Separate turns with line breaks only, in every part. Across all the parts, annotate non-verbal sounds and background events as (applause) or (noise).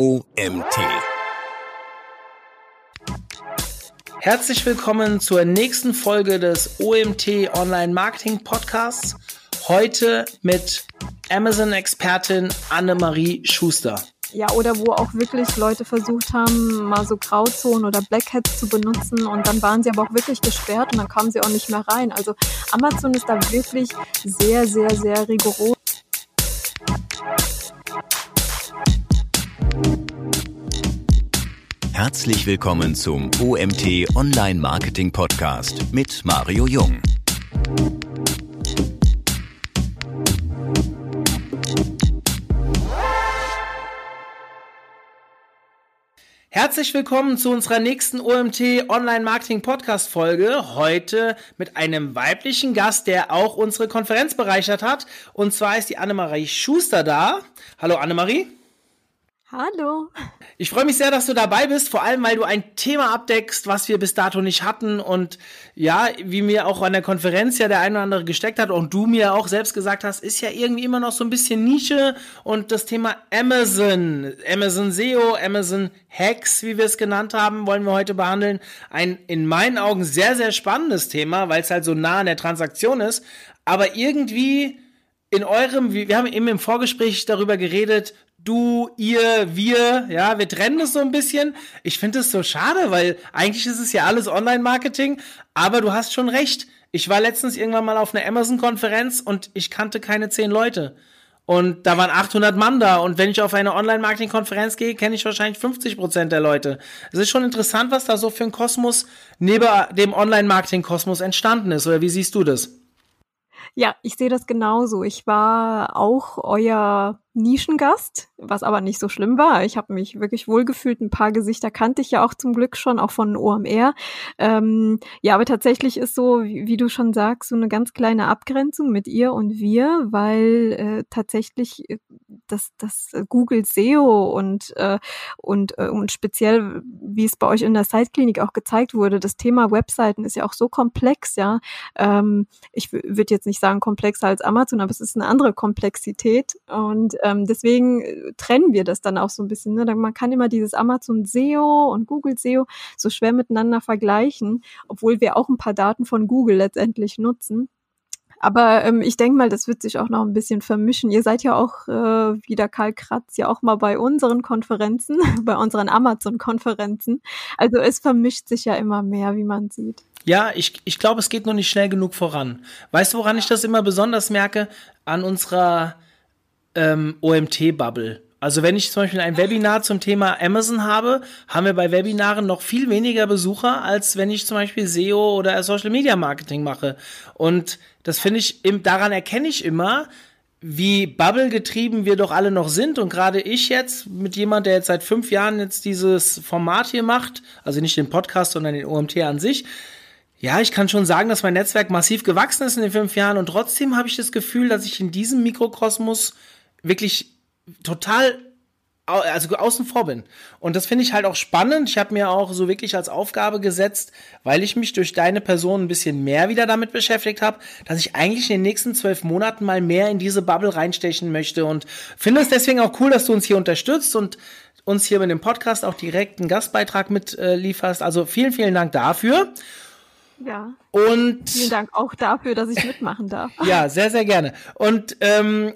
OMT.
Herzlich willkommen zur nächsten Folge des OMT Online Marketing Podcasts. Heute mit Amazon-Expertin Annemarie Schuster.
Ja, oder wo auch wirklich Leute versucht haben, mal so Grauzonen oder Blackheads zu benutzen und dann waren sie aber auch wirklich gesperrt und dann kamen sie auch nicht mehr rein. Also Amazon ist da wirklich sehr, sehr, sehr rigoros.
Herzlich willkommen zum OMT Online Marketing Podcast mit Mario Jung.
Herzlich willkommen zu unserer nächsten OMT Online Marketing Podcast Folge. Heute mit einem weiblichen Gast, der auch unsere Konferenz bereichert hat. Und zwar ist die Annemarie Schuster da. Hallo Annemarie.
Hallo.
Ich freue mich sehr, dass du dabei bist, vor allem weil du ein Thema abdeckst, was wir bis dato nicht hatten und ja, wie mir auch an der Konferenz ja der eine oder andere gesteckt hat und du mir auch selbst gesagt hast, ist ja irgendwie immer noch so ein bisschen Nische und das Thema Amazon, Amazon SEO, Amazon Hacks, wie wir es genannt haben, wollen wir heute behandeln. Ein in meinen Augen sehr, sehr spannendes Thema, weil es halt so nah an der Transaktion ist, aber irgendwie in eurem, wir haben eben im Vorgespräch darüber geredet, du, ihr, wir, ja, wir trennen es so ein bisschen. Ich finde es so schade, weil eigentlich ist es ja alles Online-Marketing, aber du hast schon recht. Ich war letztens irgendwann mal auf einer Amazon-Konferenz und ich kannte keine zehn Leute. Und da waren 800 Mann da. Und wenn ich auf eine Online-Marketing-Konferenz gehe, kenne ich wahrscheinlich 50 Prozent der Leute. Es ist schon interessant, was da so für ein Kosmos neben dem Online-Marketing-Kosmos entstanden ist. Oder wie siehst du das?
Ja, ich sehe das genauso. Ich war auch euer Nischengast, was aber nicht so schlimm war. Ich habe mich wirklich wohlgefühlt. Ein paar Gesichter kannte ich ja auch zum Glück schon, auch von OMR. Ähm, ja, aber tatsächlich ist so, wie, wie, du schon sagst, so eine ganz kleine Abgrenzung mit ihr und wir, weil äh, tatsächlich äh, das, das Google SEO und, äh, und, äh, und speziell, wie es bei euch in der Site-Klinik auch gezeigt wurde, das Thema Webseiten ist ja auch so komplex, ja. Ähm, ich würde jetzt nicht sagen komplexer als Amazon, aber es ist eine andere Komplexität und ähm, deswegen äh, trennen wir das dann auch so ein bisschen. Ne? Man kann immer dieses Amazon SEO und Google SEO so schwer miteinander vergleichen, obwohl wir auch ein paar Daten von Google letztendlich nutzen. Aber ähm, ich denke mal, das wird sich auch noch ein bisschen vermischen. Ihr seid ja auch, äh, wie der Karl Kratz, ja auch mal bei unseren Konferenzen, (laughs) bei unseren Amazon-Konferenzen. Also es vermischt sich ja immer mehr, wie man sieht.
Ja, ich, ich glaube, es geht noch nicht schnell genug voran. Weißt du, woran ich das immer besonders merke? An unserer ähm, OMT-Bubble. Also wenn ich zum Beispiel ein Webinar zum Thema Amazon habe, haben wir bei Webinaren noch viel weniger Besucher, als wenn ich zum Beispiel SEO oder Social Media Marketing mache. Und das finde ich, daran erkenne ich immer, wie Bubble getrieben wir doch alle noch sind und gerade ich jetzt mit jemand, der jetzt seit fünf Jahren jetzt dieses Format hier macht, also nicht den Podcast, sondern den OMT an sich, ja, ich kann schon sagen, dass mein Netzwerk massiv gewachsen ist in den fünf Jahren und trotzdem habe ich das Gefühl, dass ich in diesem Mikrokosmos wirklich total also außen vor bin. Und das finde ich halt auch spannend. Ich habe mir auch so wirklich als Aufgabe gesetzt, weil ich mich durch deine Person ein bisschen mehr wieder damit beschäftigt habe, dass ich eigentlich in den nächsten zwölf Monaten mal mehr in diese Bubble reinstechen möchte und finde es deswegen auch cool, dass du uns hier unterstützt und uns hier mit dem Podcast auch direkt einen Gastbeitrag mitlieferst. Äh, also vielen, vielen Dank dafür.
Ja.
Und
vielen Dank auch dafür, dass ich mitmachen darf. (laughs)
ja, sehr, sehr gerne. Und ähm,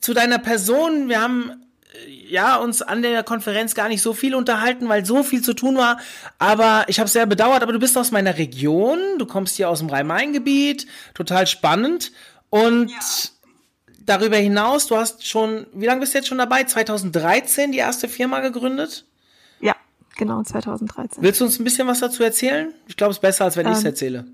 zu deiner Person, wir haben äh, ja uns an der Konferenz gar nicht so viel unterhalten, weil so viel zu tun war. Aber ich habe es sehr bedauert. Aber du bist aus meiner Region, du kommst hier aus dem Rhein-Main-Gebiet, total spannend. Und ja. darüber hinaus, du hast schon, wie lange bist du jetzt schon dabei? 2013 die erste Firma gegründet?
Ja, genau, 2013.
Willst du uns ein bisschen was dazu erzählen? Ich glaube, es ist besser, als wenn ähm, ich es erzähle.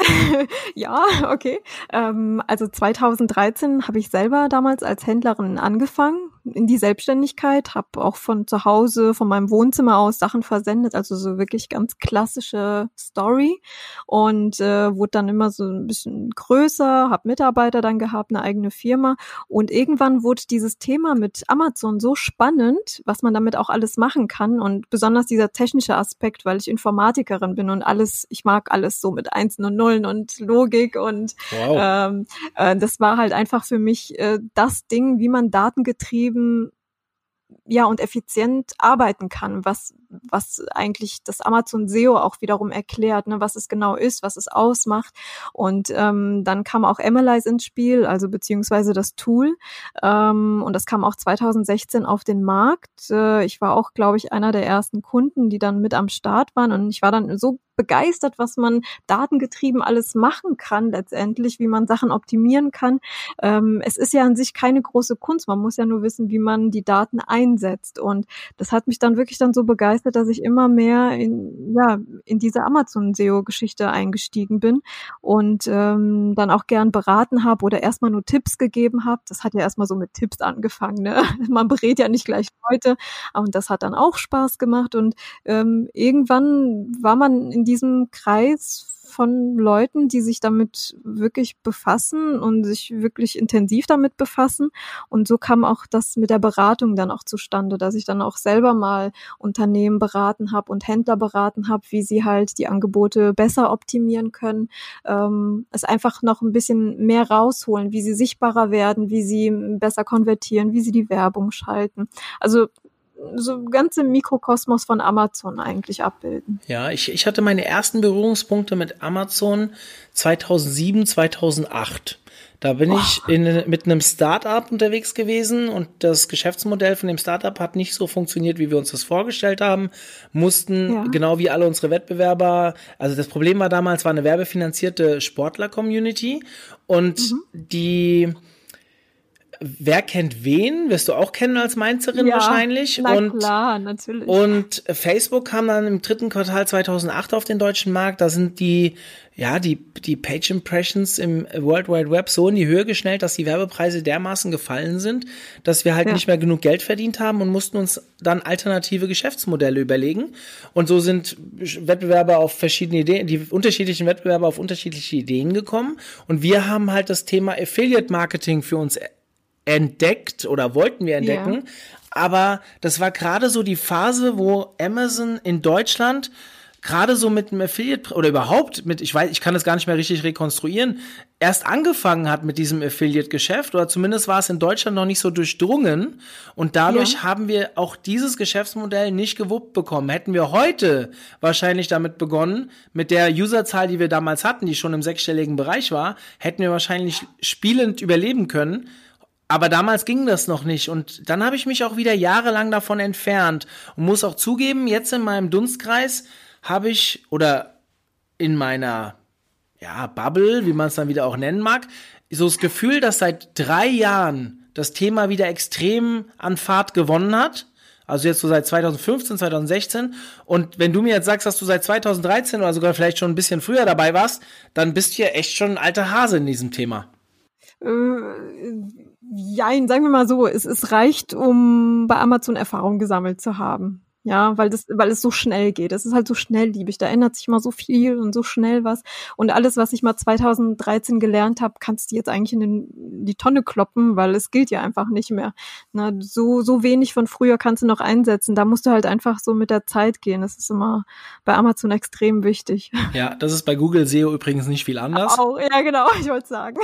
(laughs)
ja, okay. Ähm, also 2013 habe ich selber damals als Händlerin angefangen in die Selbstständigkeit, habe auch von zu Hause, von meinem Wohnzimmer aus Sachen versendet, also so wirklich ganz klassische Story und äh, wurde dann immer so ein bisschen größer, habe Mitarbeiter dann gehabt, eine eigene Firma und irgendwann wurde dieses Thema mit Amazon so spannend, was man damit auch alles machen kann und besonders dieser technische Aspekt, weil ich Informatikerin bin und alles, ich mag alles so mit Einsen und Nullen und Logik und wow. ähm, äh, das war halt einfach für mich äh, das Ding, wie man datengetrieben ja und effizient arbeiten kann, was was eigentlich das Amazon SEO auch wiederum erklärt, ne, was es genau ist, was es ausmacht. Und ähm, dann kam auch Analyze ins Spiel, also beziehungsweise das Tool. Ähm, und das kam auch 2016 auf den Markt. Äh, ich war auch, glaube ich, einer der ersten Kunden, die dann mit am Start waren. Und ich war dann so begeistert, was man datengetrieben alles machen kann letztendlich, wie man Sachen optimieren kann. Ähm, es ist ja an sich keine große Kunst. Man muss ja nur wissen, wie man die Daten einsetzt. Und das hat mich dann wirklich dann so begeistert, dass ich immer mehr in, ja, in diese Amazon-SEO-Geschichte eingestiegen bin und ähm, dann auch gern beraten habe oder erstmal nur Tipps gegeben habe. Das hat ja erstmal so mit Tipps angefangen. Ne? (laughs) Man berät ja nicht gleich Leute. Und das hat dann auch Spaß gemacht. Und ähm, irgendwann war man in diesem Kreis von Leuten, die sich damit wirklich befassen und sich wirklich intensiv damit befassen. Und so kam auch das mit der Beratung dann auch zustande, dass ich dann auch selber mal Unternehmen beraten habe und Händler beraten habe, wie sie halt die Angebote besser optimieren können, ähm, es einfach noch ein bisschen mehr rausholen, wie sie sichtbarer werden, wie sie besser konvertieren, wie sie die Werbung schalten. Also so ganze Mikrokosmos von Amazon eigentlich abbilden.
Ja, ich, ich hatte meine ersten Berührungspunkte mit Amazon 2007, 2008. Da bin Boah. ich in, mit einem Startup unterwegs gewesen und das Geschäftsmodell von dem Startup hat nicht so funktioniert, wie wir uns das vorgestellt haben. Mussten, ja. genau wie alle unsere Wettbewerber, also das Problem war damals, war eine werbefinanzierte Sportler-Community und mhm. die Wer kennt wen? Wirst du auch kennen als Mainzerin ja, wahrscheinlich.
Na
und,
klar, natürlich.
Und Facebook kam dann im dritten Quartal 2008 auf den deutschen Markt. Da sind die, ja, die, die Page Impressions im World Wide Web so in die Höhe geschnellt, dass die Werbepreise dermaßen gefallen sind, dass wir halt ja. nicht mehr genug Geld verdient haben und mussten uns dann alternative Geschäftsmodelle überlegen. Und so sind Wettbewerber auf verschiedene Ideen, die unterschiedlichen Wettbewerber auf unterschiedliche Ideen gekommen. Und wir haben halt das Thema Affiliate Marketing für uns entdeckt oder wollten wir entdecken. Ja. Aber das war gerade so die Phase, wo Amazon in Deutschland gerade so mit einem Affiliate oder überhaupt mit, ich weiß, ich kann das gar nicht mehr richtig rekonstruieren, erst angefangen hat mit diesem Affiliate-Geschäft oder zumindest war es in Deutschland noch nicht so durchdrungen und dadurch ja. haben wir auch dieses Geschäftsmodell nicht gewuppt bekommen. Hätten wir heute wahrscheinlich damit begonnen, mit der Userzahl, die wir damals hatten, die schon im sechsstelligen Bereich war, hätten wir wahrscheinlich spielend überleben können aber damals ging das noch nicht. Und dann habe ich mich auch wieder jahrelang davon entfernt. Und muss auch zugeben, jetzt in meinem Dunstkreis habe ich, oder in meiner, ja, Bubble, wie man es dann wieder auch nennen mag, so das Gefühl, dass seit drei Jahren das Thema wieder extrem an Fahrt gewonnen hat. Also jetzt so seit 2015, 2016. Und wenn du mir jetzt sagst, dass du seit 2013 oder sogar vielleicht schon ein bisschen früher dabei warst, dann bist du ja echt schon ein alter Hase in diesem Thema. Äh,
Jein, sagen wir mal so, es, es reicht, um bei Amazon Erfahrung gesammelt zu haben. Ja, weil das, weil es so schnell geht. Es ist halt so schnellliebig. Da ändert sich immer so viel und so schnell was. Und alles, was ich mal 2013 gelernt habe, kannst du jetzt eigentlich in, den, in die Tonne kloppen, weil es gilt ja einfach nicht mehr. Na, so, so wenig von früher kannst du noch einsetzen. Da musst du halt einfach so mit der Zeit gehen. Das ist immer bei Amazon extrem wichtig. (laughs)
Ja, das ist bei Google SEO übrigens nicht viel anders.
Auch, ja, genau, (laughs) ich wollte sagen.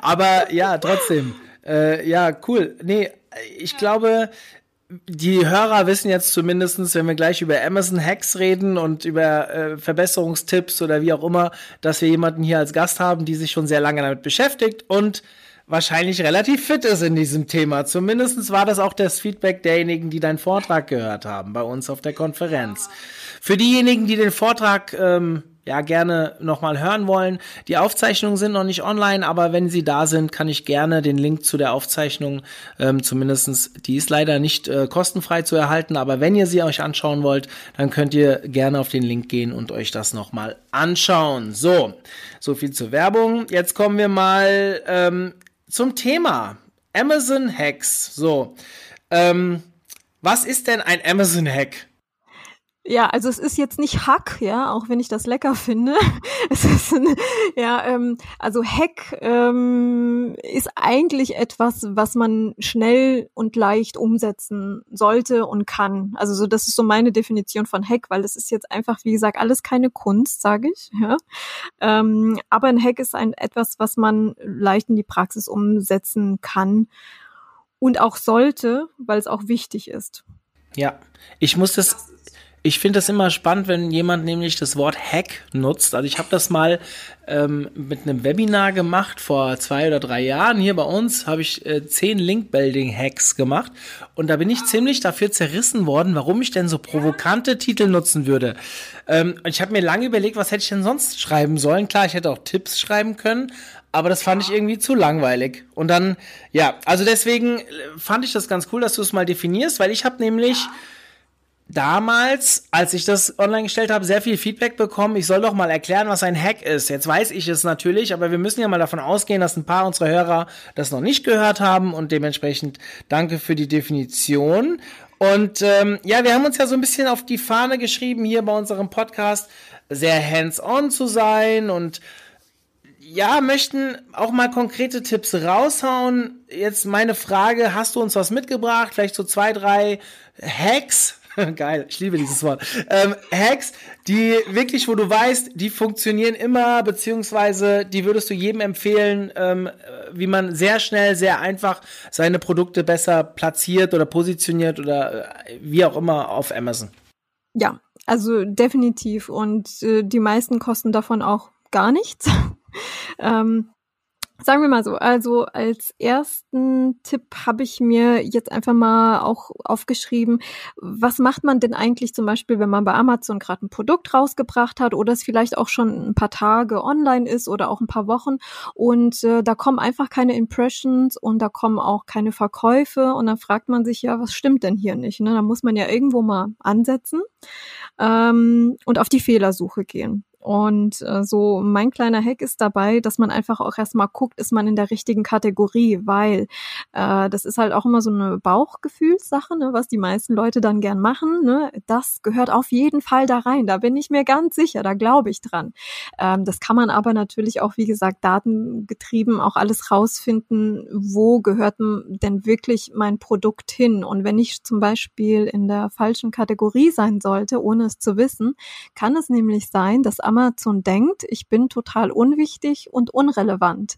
Aber ja, trotzdem. Äh, ja, cool. Nee, ich glaube, die Hörer wissen jetzt zumindestens, wenn wir gleich über Amazon Hacks reden und über äh, Verbesserungstipps oder wie auch immer, dass wir jemanden hier als Gast haben, die sich schon sehr lange damit beschäftigt und wahrscheinlich relativ fit ist in diesem Thema. Zumindestens war das auch das Feedback derjenigen, die deinen Vortrag gehört haben bei uns auf der Konferenz. Für diejenigen, die den Vortrag ähm, ja gerne nochmal hören wollen. Die Aufzeichnungen sind noch nicht online, aber wenn sie da sind, kann ich gerne den Link zu der Aufzeichnung, ähm, zumindestens, die ist leider nicht äh, kostenfrei zu erhalten, aber wenn ihr sie euch anschauen wollt, dann könnt ihr gerne auf den Link gehen und euch das nochmal anschauen. So, so viel zur Werbung. Jetzt kommen wir mal ähm, zum Thema. Amazon Hacks. So, ähm, was ist denn ein Amazon Hack?
Ja, also es ist jetzt nicht Hack, ja, auch wenn ich das lecker finde. (laughs) Es ist ein, ja, ähm, also Hack ähm, ist eigentlich etwas, was man schnell und leicht umsetzen sollte und kann. Also so, das ist so meine Definition von Hack, weil es ist jetzt einfach, wie gesagt, alles keine Kunst, sage ich. Ja. Ähm, aber ein Hack ist ein etwas, was man leicht in die Praxis umsetzen kann und auch sollte, weil es auch wichtig ist.
Ja, ich muss das ich finde das immer spannend, wenn jemand nämlich das Wort Hack nutzt. Also ich habe das mal ähm, mit einem Webinar gemacht vor zwei oder drei Jahren. Hier bei uns habe ich äh, zehn Link-Building-Hacks gemacht und da bin ich ziemlich dafür zerrissen worden, warum ich denn so provokante Titel nutzen würde. Ähm, und ich habe mir lange überlegt, was hätte ich denn sonst schreiben sollen. Klar, ich hätte auch Tipps schreiben können, aber das fand ich irgendwie zu langweilig. Und dann, ja, also deswegen äh, fand ich das ganz cool, dass du es mal definierst, weil ich habe nämlich damals, als ich das online gestellt habe, sehr viel Feedback bekommen. Ich soll doch mal erklären, was ein Hack ist. Jetzt weiß ich es natürlich, aber wir müssen ja mal davon ausgehen, dass ein paar unserer Hörer das noch nicht gehört haben und dementsprechend danke für die Definition. Und ähm, ja, wir haben uns ja so ein bisschen auf die Fahne geschrieben, hier bei unserem Podcast sehr hands-on zu sein und ja, möchten auch mal konkrete Tipps raushauen. Jetzt meine Frage, hast du uns was mitgebracht? Vielleicht so zwei, drei Hacks, (laughs) Geil, ich liebe dieses Wort. Ähm, Hacks, die wirklich, wo du weißt, die funktionieren immer, beziehungsweise die würdest du jedem empfehlen, ähm, wie man sehr schnell, sehr einfach seine Produkte besser platziert oder positioniert oder äh, wie auch immer auf Amazon.
Ja, also definitiv. Und äh, die meisten kosten davon auch gar nichts. (laughs) ähm, Sagen wir mal so, also als ersten Tipp habe ich mir jetzt einfach mal auch aufgeschrieben, was macht man denn eigentlich zum Beispiel, wenn man bei Amazon gerade ein Produkt rausgebracht hat oder es vielleicht auch schon ein paar Tage online ist oder auch ein paar Wochen und äh, da kommen einfach keine Impressions und da kommen auch keine Verkäufe und dann fragt man sich ja, was stimmt denn hier nicht? Ne? Da muss man ja irgendwo mal ansetzen ähm, und auf die Fehlersuche gehen. Und äh, so mein kleiner Hack ist dabei, dass man einfach auch erstmal guckt, ist man in der richtigen Kategorie, weil äh, das ist halt auch immer so eine Bauchgefühlssache, ne, was die meisten Leute dann gern machen. Ne? Das gehört auf jeden Fall da rein. Da bin ich mir ganz sicher, da glaube ich dran. Ähm, das kann man aber natürlich auch, wie gesagt, datengetrieben auch alles rausfinden, wo gehört denn wirklich mein Produkt hin. Und wenn ich zum Beispiel in der falschen Kategorie sein sollte, ohne es zu wissen, kann es nämlich sein, dass am Amazon denkt, ich bin total unwichtig und unrelevant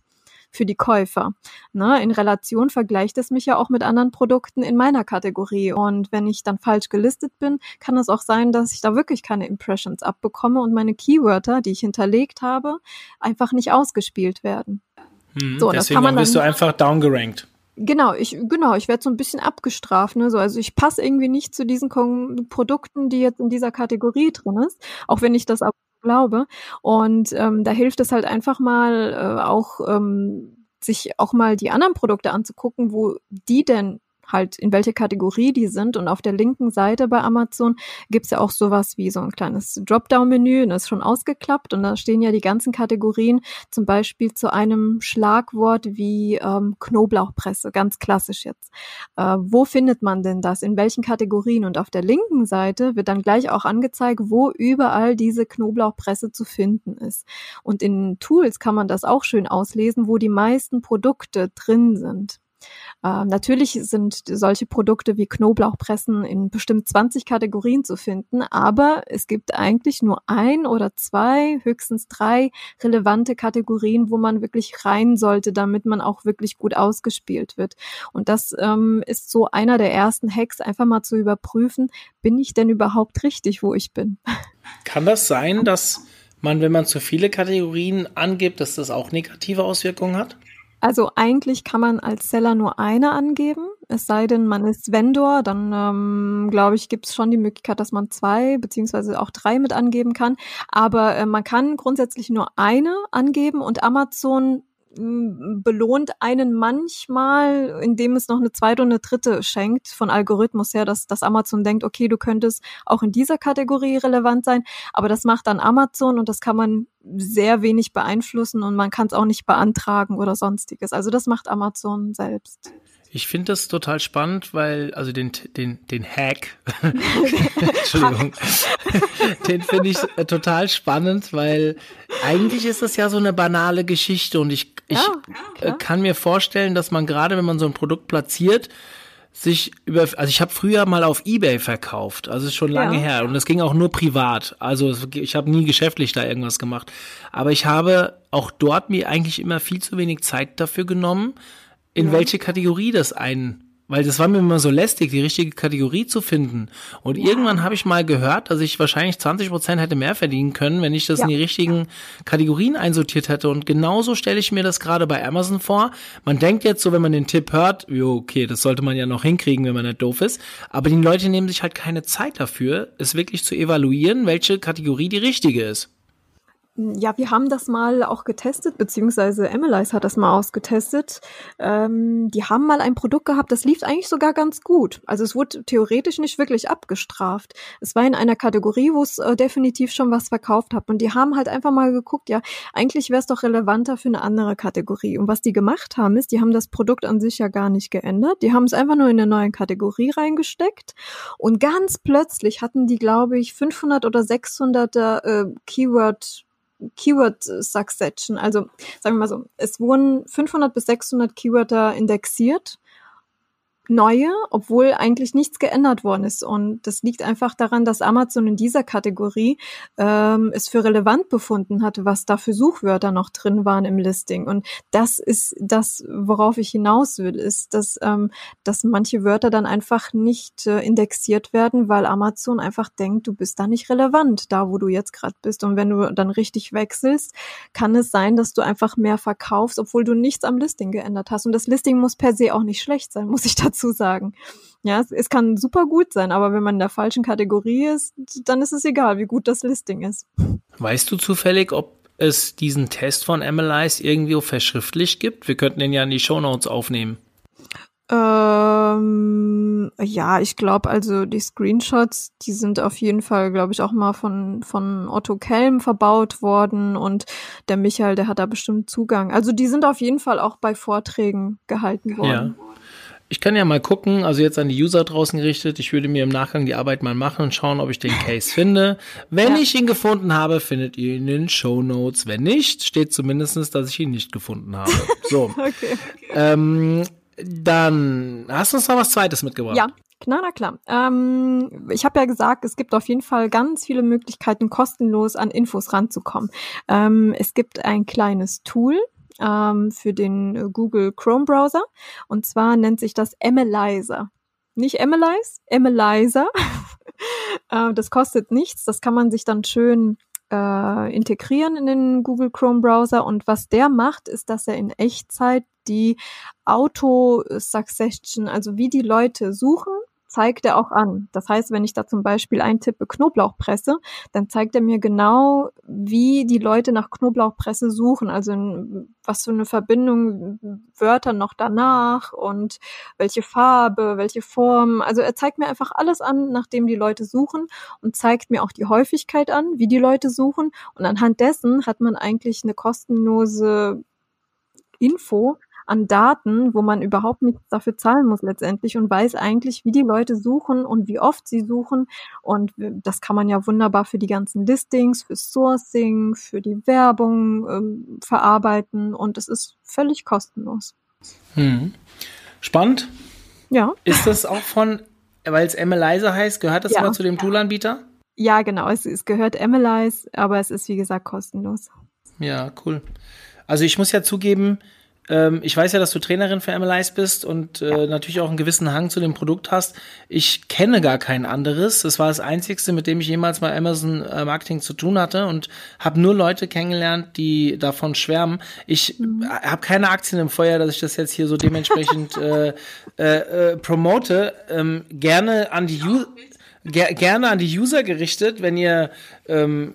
für die Käufer. Ne, in Relation vergleicht es mich ja auch mit anderen Produkten in meiner Kategorie. Und wenn ich dann falsch gelistet bin, kann es auch sein, dass ich da wirklich keine Impressions abbekomme und meine Keywörter, die ich hinterlegt habe, einfach nicht ausgespielt werden.
Hm, so, deswegen dann, bist du einfach downgerankt.
Genau, ich genau, ich werde so ein bisschen abgestraft, ne? So, also ich passe irgendwie nicht zu diesen Kon Produkten, die jetzt in dieser Kategorie drin ist, auch wenn ich das glaube. Und ähm, da hilft es halt einfach mal äh, auch ähm, sich auch mal die anderen Produkte anzugucken, wo die denn halt in welche Kategorie die sind. Und auf der linken Seite bei Amazon gibt's ja auch sowas wie so ein kleines Dropdown-Menü, das ist schon ausgeklappt und da stehen ja die ganzen Kategorien, zum Beispiel zu einem Schlagwort wie ähm, Knoblauchpresse, ganz klassisch jetzt. Äh, wo findet man denn das? In welchen Kategorien? Und auf der linken Seite wird dann gleich auch angezeigt, wo überall diese Knoblauchpresse zu finden ist. Und in Tools kann man das auch schön auslesen, wo die meisten Produkte drin sind. Äh, natürlich sind solche Produkte wie Knoblauchpressen in bestimmt 20 Kategorien zu finden, aber es gibt eigentlich nur ein oder zwei, höchstens drei relevante Kategorien, wo man wirklich rein sollte, damit man auch wirklich gut ausgespielt wird. Und das ähm, ist so einer der ersten Hacks, einfach mal zu überprüfen, bin ich denn überhaupt richtig, wo ich bin?
Kann das sein, dass man, wenn man zu viele Kategorien angibt, dass das auch negative Auswirkungen hat?
Also eigentlich kann man als Seller nur eine angeben, es sei denn, man ist Vendor, dann ähm, glaube ich, gibt es schon die Möglichkeit, dass man zwei beziehungsweise auch drei mit angeben kann. Aber äh, man kann grundsätzlich nur eine angeben und Amazon belohnt einen manchmal, indem es noch eine zweite und eine dritte schenkt, von Algorithmus her, dass, dass Amazon denkt, okay, du könntest auch in dieser Kategorie relevant sein, aber das macht dann Amazon und das kann man sehr wenig beeinflussen und man kann es auch nicht beantragen oder sonstiges. Also das macht Amazon selbst.
Ich finde das total spannend, weil, also den, den, den Hack, (laughs) Entschuldigung, den finde ich äh, total spannend, weil eigentlich ist das ja so eine banale Geschichte und ich, ich ja, kann mir vorstellen, dass man gerade, wenn man so ein Produkt platziert, sich über, also ich habe früher mal auf eBay verkauft, also ist schon lange ja. her und das ging auch nur privat, also ich habe nie geschäftlich da irgendwas gemacht, aber ich habe auch dort mir eigentlich immer viel zu wenig Zeit dafür genommen, in ja. welche Kategorie das ein, weil das war mir immer so lästig, die richtige Kategorie zu finden. Und ja. irgendwann habe ich mal gehört, dass ich wahrscheinlich 20 Prozent hätte mehr verdienen können, wenn ich das ja. in die richtigen Kategorien einsortiert hätte. Und genauso stelle ich mir das gerade bei Amazon vor. Man denkt jetzt so, wenn man den Tipp hört, jo, okay, das sollte man ja noch hinkriegen, wenn man nicht doof ist. Aber die Leute nehmen sich halt keine Zeit dafür, es wirklich zu evaluieren, welche Kategorie die richtige ist.
Ja, wir haben das mal auch getestet, beziehungsweise Emily's hat das mal ausgetestet. Ähm, die haben mal ein Produkt gehabt, das lief eigentlich sogar ganz gut. Also es wurde theoretisch nicht wirklich abgestraft. Es war in einer Kategorie, wo es äh, definitiv schon was verkauft hat. Und die haben halt einfach mal geguckt, ja, eigentlich wäre es doch relevanter für eine andere Kategorie. Und was die gemacht haben, ist, die haben das Produkt an sich ja gar nicht geändert. Die haben es einfach nur in eine neue Kategorie reingesteckt. Und ganz plötzlich hatten die, glaube ich, 500 oder 600 äh, Keyword Keyword Succession. Also sagen wir mal so, es wurden 500 bis 600 Keywörter indexiert neue, obwohl eigentlich nichts geändert worden ist. Und das liegt einfach daran, dass Amazon in dieser Kategorie ähm, es für relevant befunden hatte, was da für Suchwörter noch drin waren im Listing. Und das ist das, worauf ich hinaus will, ist, dass, ähm, dass manche Wörter dann einfach nicht äh, indexiert werden, weil Amazon einfach denkt, du bist da nicht relevant, da wo du jetzt gerade bist. Und wenn du dann richtig wechselst, kann es sein, dass du einfach mehr verkaufst, obwohl du nichts am Listing geändert hast. Und das Listing muss per se auch nicht schlecht sein, muss ich (laughs) dazu dazu sagen. Ja, es, es kann super gut sein, aber wenn man in der falschen Kategorie ist, dann ist es egal, wie gut das Listing ist.
Weißt du zufällig, ob es diesen Test von MLIs irgendwie verschriftlich gibt? Wir könnten den ja in die Show Notes aufnehmen.
Ähm, ja, ich glaube, also die Screenshots, die sind auf jeden Fall, glaube ich, auch mal von, von Otto Kelm verbaut worden und der Michael, der hat da bestimmt Zugang. Also die sind auf jeden Fall auch bei Vorträgen gehalten worden.
Ja. Ich kann ja mal gucken, also jetzt an die User draußen gerichtet. Ich würde mir im Nachgang die Arbeit mal machen und schauen, ob ich den Case finde. Wenn ja. ich ihn gefunden habe, findet ihr ihn in den Show Notes. Wenn nicht, steht zumindestens, dass ich ihn nicht gefunden habe. (laughs) So. okay. Ähm, dann hast du uns noch was Zweites mitgebracht.
Ja, na, na klar. Ähm, ich habe ja gesagt, es gibt auf jeden Fall ganz viele Möglichkeiten, kostenlos an Infos ranzukommen. Ähm, es gibt ein kleines Tool, ähm, für den äh, Google Chrome Browser. Und zwar nennt sich das Analyzer. Nicht Analyze, Analyzer. (laughs) äh, das kostet nichts. Das kann man sich dann schön äh, integrieren in den Google Chrome Browser. Und was der macht, ist, dass er in Echtzeit die Auto-Succession, also wie die Leute suchen, zeigt er auch an. Das heißt, wenn ich da zum Beispiel eintippe Knoblauchpresse, dann zeigt er mir genau, wie die Leute nach Knoblauchpresse suchen. Also was für eine Verbindung Wörter noch danach und welche Farbe, welche Form. Also er zeigt mir einfach alles an, nachdem die Leute suchen und zeigt mir auch die Häufigkeit an, wie die Leute suchen. Und anhand dessen hat man eigentlich eine kostenlose Info, an Daten, wo man überhaupt nichts dafür zahlen muss letztendlich und weiß eigentlich, wie die Leute suchen und wie oft sie suchen. Und das kann man ja wunderbar für die ganzen Listings, für Sourcing, für die Werbung ähm, verarbeiten und es ist völlig kostenlos.
Hm. Spannend.
Ja.
Ist das auch von, weil es Analyzer heißt, gehört das ja. mal zu dem Toolanbieter?
Ja, genau. Es, es gehört Analyze, aber es ist wie gesagt kostenlos.
Ja, cool. Also ich muss ja zugeben, ähm, ich weiß ja, dass du Trainerin für MLIs bist und äh, natürlich auch einen gewissen Hang zu dem Produkt hast. Ich kenne gar kein anderes. Das war das einzigste, mit dem ich jemals mal Amazon äh, Marketing zu tun hatte und habe nur Leute kennengelernt, die davon schwärmen. Ich mhm. habe keine Aktien im Feuer, dass ich das jetzt hier so dementsprechend (laughs) äh, äh, äh, promote. Ähm, gerne an die U ger gerne an die User gerichtet, wenn ihr ähm,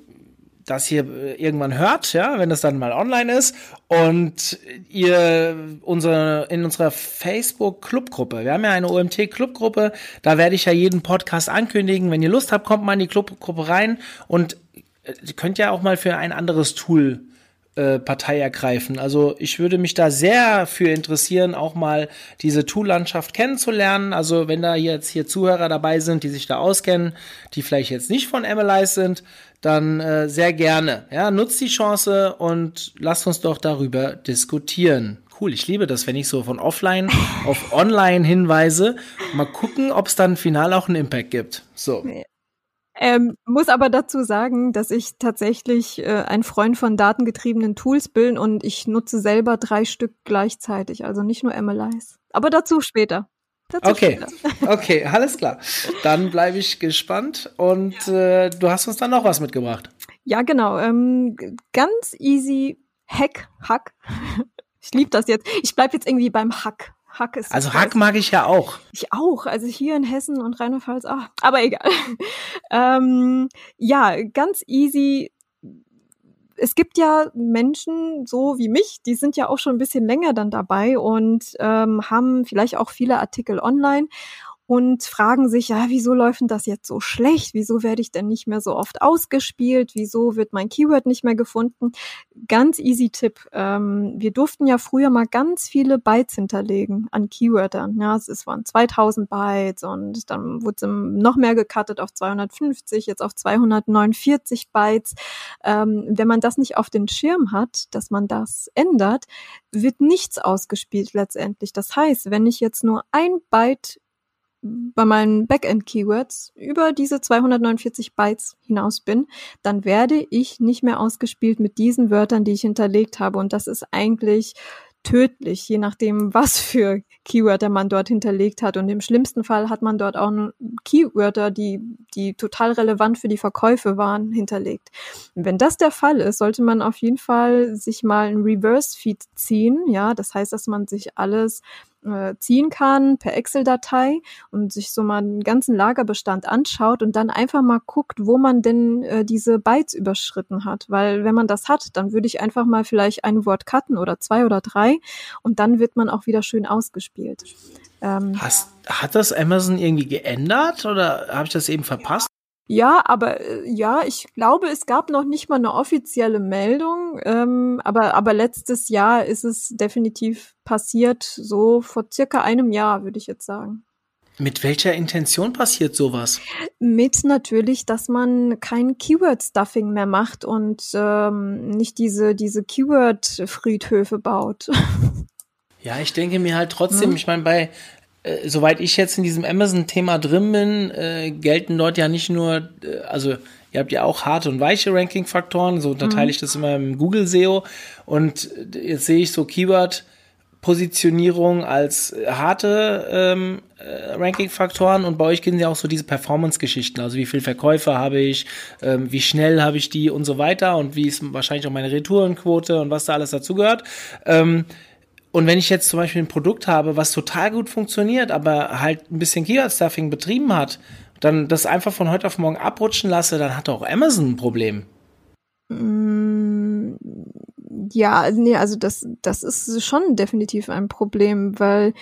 das hier äh, irgendwann hört, ja, wenn es dann mal online ist und ihr unsere in unserer Facebook Clubgruppe, wir haben ja eine OMT Clubgruppe, da werde ich ja jeden Podcast ankündigen. Wenn ihr Lust habt, kommt mal in die Clubgruppe rein und äh, ihr könnt ja auch mal für ein anderes Tool äh, Partei ergreifen. Also ich würde mich da sehr für interessieren, auch mal diese Tool-Landschaft kennenzulernen. Also wenn da jetzt hier Zuhörer dabei sind, die sich da auskennen, die vielleicht jetzt nicht von MLIs sind, dann äh, sehr gerne. Ja, nutzt die Chance und lasst uns doch darüber diskutieren. Cool, ich liebe das, wenn ich so von offline (laughs) auf online hinweise. Mal gucken, ob es dann final auch einen Impact gibt. So.
Ähm, muss aber dazu sagen, dass ich tatsächlich äh, ein Freund von datengetriebenen Tools bin und ich nutze selber drei Stück gleichzeitig, also nicht nur MLIs. Aber dazu später. Dazu
Okay, (laughs) okay, alles klar. Dann bleibe ich gespannt und äh, du hast uns dann noch was mitgebracht.
Ja, genau. Ähm, ganz easy Hack, Hack. (laughs) Ich liebe das jetzt. Ich bleib jetzt irgendwie beim Hack. Hack ist
Also Hack mag ich ja auch.
Ich auch. Also hier in Hessen und Rheinland-Pfalz, ah, aber egal. (laughs) ähm, ja, ganz easy. Es gibt ja Menschen so wie mich, die sind ja auch schon ein bisschen länger dann dabei und ähm, haben vielleicht auch viele Artikel online und fragen sich, ja, wieso läuft denn das jetzt so schlecht? Wieso werde ich denn nicht mehr so oft ausgespielt? Wieso wird mein Keyword nicht mehr gefunden? Ganz easy Tipp. Ähm, wir durften ja früher mal ganz viele Bytes hinterlegen an Keywörtern. Ja, es waren 2000 Bytes und dann wurde es noch mehr gecuttet auf 250, jetzt auf 249 Bytes. Ähm, wenn man das nicht auf den Schirm hat, dass man das ändert, wird nichts ausgespielt letztendlich. Das heißt, wenn ich jetzt nur ein Byte bei meinen Backend-Keywords über diese 249 Bytes hinaus bin, dann werde ich nicht mehr ausgespielt mit diesen Wörtern, die ich hinterlegt habe. Und das ist eigentlich tödlich, je nachdem, (laughs) was für Keywörter man dort hinterlegt hat. Und im schlimmsten Fall hat man dort auch Keywörter, die, die total relevant für die Verkäufe waren, hinterlegt. Wenn das der Fall ist, sollte man auf jeden Fall sich mal ein Reverse-Feed ziehen. Ja, das heißt, dass man sich alles äh, ziehen kann per Excel-Datei und sich so mal den ganzen Lagerbestand anschaut und dann einfach mal guckt, wo man denn äh, diese Bytes überschritten hat. Weil wenn man das hat, dann würde ich einfach mal vielleicht ein Wort cutten oder zwei oder drei und dann wird man auch wieder schön ausgespielt. Ähm,
Hast, hat das Amazon irgendwie geändert oder habe ich das eben verpasst?
Ja, aber äh, ja, ich glaube, es gab noch nicht mal eine offizielle Meldung, ähm, aber, aber letztes Jahr ist es definitiv passiert, so vor circa einem Jahr, würde ich jetzt sagen.
Mit welcher Intention passiert sowas?
Mit natürlich, dass man kein Keyword-Stuffing mehr macht und ähm, nicht diese, diese Keyword-Friedhöfe baut.
Ja, ich denke mir halt trotzdem,
Mhm.
ich meine, bei, äh, soweit ich jetzt in diesem Amazon-Thema drin bin, äh, gelten dort ja nicht nur, äh, also ihr habt ja auch harte und weiche Ranking-Faktoren, so unterteile ich das immer im Google SEO und äh, jetzt sehe ich so Keyword- Positionierung als harte ähm, äh, Ranking-Faktoren und bei euch gehen ja auch so diese Performance-Geschichten, also wie viel Verkäufe habe ich, ähm, wie schnell habe ich die und so weiter und wie ist wahrscheinlich auch meine Retourenquote und was da alles dazugehört. Ähm, und wenn ich jetzt zum Beispiel ein Produkt habe, was total gut funktioniert, aber halt ein bisschen Keyword-Stuffing betrieben hat, dann das einfach von heute auf morgen abrutschen lasse, dann hat auch Amazon ein Problem.
Mm, Ja, nee, also das, das ist schon definitiv ein Problem, weil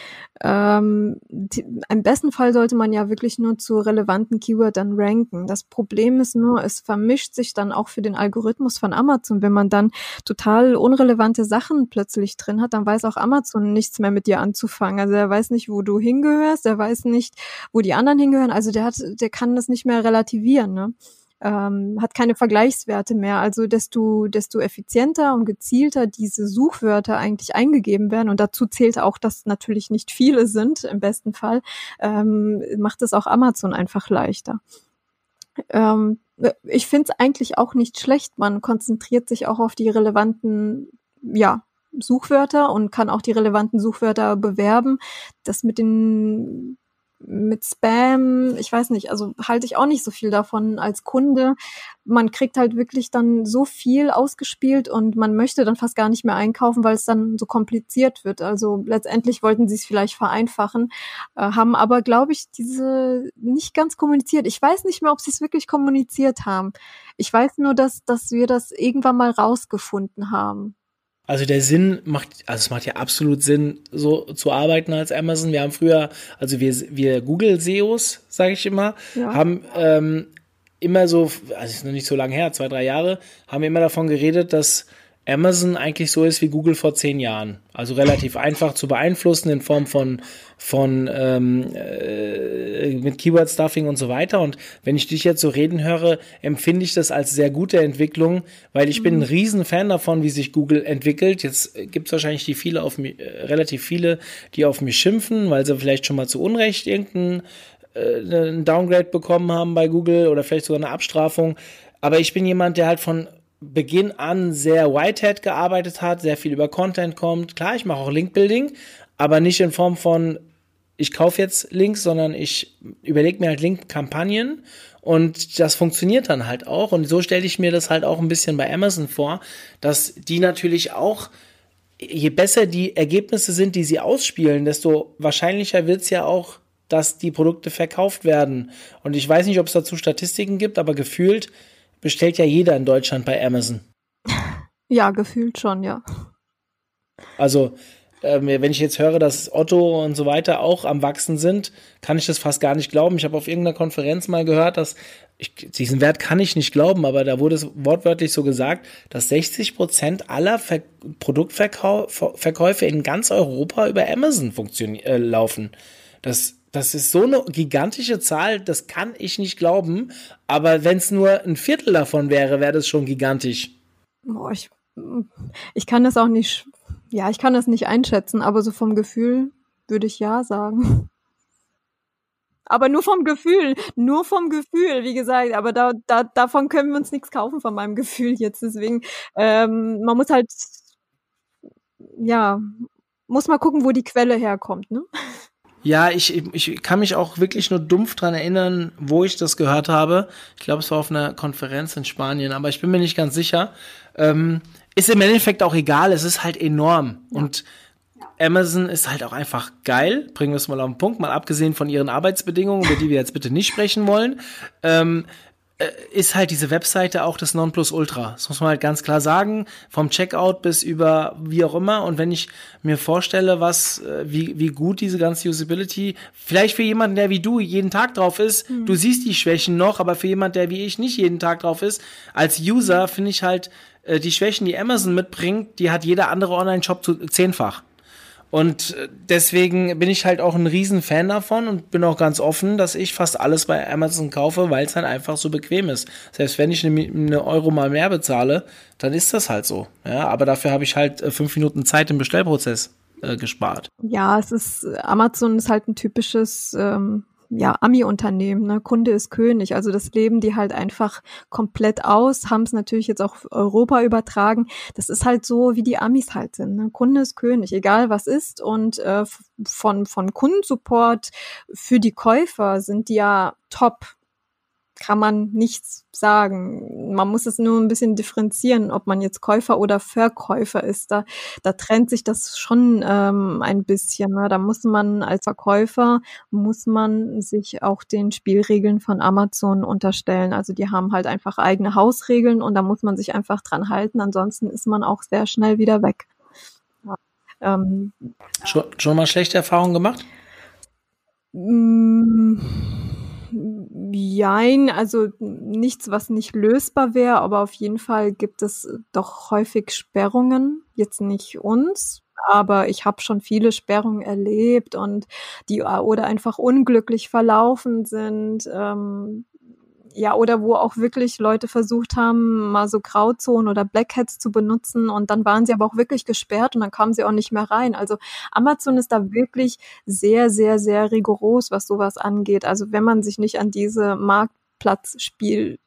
ähm, die, im besten Fall sollte man ja wirklich nur zu relevanten Keywordern ranken. Das Problem ist nur, es vermischt sich dann auch für den Algorithmus von Amazon. Wenn man dann total unrelevante Sachen plötzlich drin hat, dann weiß auch Amazon nichts mehr mit dir anzufangen. Also er weiß nicht, wo du hingehörst, er weiß nicht, wo die anderen hingehören. Also der hat, der kann das nicht mehr relativieren, ne? Ähm, hat keine Vergleichswerte mehr. Also desto, desto effizienter und gezielter diese Suchwörter eigentlich eingegeben werden, und dazu zählt auch, dass natürlich nicht viele sind, im besten Fall, ähm, macht es auch Amazon einfach leichter. Ähm, ich finde es eigentlich auch nicht schlecht. Man konzentriert sich auch auf die relevanten, ja, Suchwörter und kann auch die relevanten Suchwörter bewerben. Das mit den mit Spam, ich weiß nicht, also halte ich auch nicht so viel davon als Kunde. Man kriegt halt wirklich dann so viel ausgespielt und man möchte dann fast gar nicht mehr einkaufen, weil es dann so kompliziert wird. Also letztendlich wollten sie es vielleicht vereinfachen, äh, haben aber, glaube ich, diese nicht ganz kommuniziert. Ich weiß nicht mehr, ob sie es wirklich kommuniziert haben. Ich weiß nur, dass, dass wir das irgendwann mal rausgefunden haben.
Also der Sinn macht, also es macht ja absolut Sinn, so zu arbeiten als Amazon. Wir haben früher, also wir, wir Google SEOs, sage ich immer,
Ja.
haben ähm, immer so, also ist noch nicht so lange her, zwei, drei Jahre, haben immer davon geredet, dass Amazon eigentlich so ist wie Google vor zehn Jahren. Also relativ einfach zu beeinflussen in Form von, von ähm, äh, mit Keyword-Stuffing und so weiter. Und wenn ich dich jetzt so reden höre, empfinde ich das als sehr gute Entwicklung, weil ich bin ein riesen Fan davon, wie sich Google entwickelt. Jetzt gibt es wahrscheinlich die viele auf mich, äh, relativ viele, die auf mich schimpfen, weil sie vielleicht schon mal zu Unrecht irgendeinen äh, Downgrade bekommen haben bei Google oder vielleicht sogar eine Abstrafung. Aber ich bin jemand, der halt von Beginn an sehr Whitehead gearbeitet hat, sehr viel über Content kommt. Klar, ich mache auch Linkbuilding, aber nicht in Form von ich kaufe jetzt Links, sondern ich überlege mir halt Link-Kampagnen und das funktioniert dann halt auch. Und so stelle ich mir das halt auch ein bisschen bei Amazon vor, dass die natürlich auch, je besser die Ergebnisse sind, die sie ausspielen, desto wahrscheinlicher wird es ja auch, dass die Produkte verkauft werden. Und ich weiß nicht, ob es dazu Statistiken gibt, aber gefühlt bestellt ja jeder in Deutschland bei Amazon. (laughs)
Ja, gefühlt schon, ja.
Also, äh, wenn ich jetzt höre, dass Otto und so weiter auch am Wachsen sind, kann ich das fast gar nicht glauben. Ich habe auf irgendeiner Konferenz mal gehört, dass ich, diesen Wert kann ich nicht glauben, aber da wurde es wortwörtlich so gesagt, dass 60 Prozent aller Ver Produktverkäufe in ganz Europa über Amazon funktionieren äh, laufen. Das das ist so eine gigantische Zahl, das kann ich nicht glauben. Aber wenn es nur ein Viertel davon wäre, wäre das schon gigantisch.
Boah, ich, ich kann das auch nicht, ja, ich kann das nicht einschätzen, aber so vom Gefühl würde ich ja sagen. Aber nur vom Gefühl, nur vom Gefühl, wie gesagt, aber da, da, davon können wir uns nichts kaufen von meinem Gefühl jetzt. Deswegen, ähm, man muss halt, ja, muss mal gucken, wo die Quelle herkommt, ne?
Ja, ich, ich kann mich auch wirklich nur dumpf dran erinnern, wo ich das gehört habe. Ich glaube, es war auf einer Konferenz in Spanien, aber ich bin mir nicht ganz sicher. Ähm, ist im Endeffekt auch egal, es ist halt enorm. Und Amazon ist halt auch einfach geil. Bringen wir es mal auf den Punkt, mal abgesehen von ihren Arbeitsbedingungen, über die wir jetzt bitte nicht sprechen wollen. Ähm, äh, ist halt diese Webseite auch das Nonplusultra. Das muss man halt ganz klar sagen. Vom Checkout bis über wie auch immer. Und wenn ich mir vorstelle, was, äh, wie, wie gut diese ganze Usability, vielleicht für jemanden, der wie du jeden Tag drauf ist, mhm. du siehst die Schwächen noch, aber für jemanden, der wie ich nicht jeden Tag drauf ist, als User finde ich halt äh, die Schwächen, die Amazon mitbringt, die hat jeder andere Online-Shop zu zehnfach. Und äh, deswegen bin ich halt auch ein Riesenfan davon und bin auch ganz offen, dass ich fast alles bei Amazon kaufe, weil es dann halt einfach so bequem ist. Selbst wenn ich eine, Euro mal mehr bezahle, dann ist das halt so. Ja, aber dafür habe ich halt äh, fünf Minuten Zeit im Bestellprozess äh, gespart.
Ja, es ist Amazon ist halt ein typisches ähm, ja, Ami-Unternehmen, ne? Kunde ist König. Also das leben die halt einfach komplett aus, haben es natürlich jetzt auch Europa übertragen. Das ist halt so, wie die Amis halt sind. Ne? Kunde ist König, egal was ist. Und äh, von, von Kundensupport für die Käufer sind die ja top kann man nichts sagen. Man muss es nur ein bisschen differenzieren, ob man jetzt Käufer oder Verkäufer ist. Da, da trennt sich das schon ähm, ein bisschen. Ne? Da muss man als Verkäufer, muss man sich auch den Spielregeln von Amazon unterstellen. Also die haben halt einfach eigene Hausregeln und da muss man sich einfach dran halten. Ansonsten ist man auch sehr schnell wieder weg. Ja.
Ähm, schon, schon mal schlechte Erfahrungen gemacht?
Mm, Jein, also nichts, was nicht lösbar wäre, aber auf jeden Fall gibt es doch häufig Sperrungen. Jetzt nicht uns, aber ich habe schon viele Sperrungen erlebt und die oder einfach unglücklich verlaufen sind. Ähm, ja, oder wo auch wirklich Leute versucht haben, mal so Grauzonen oder Blackheads zu benutzen und dann waren sie aber auch wirklich gesperrt und dann kamen sie auch nicht mehr rein. Also Amazon ist da wirklich sehr, sehr, sehr rigoros, was sowas angeht. Also wenn man sich nicht an diese Marktplatzspiel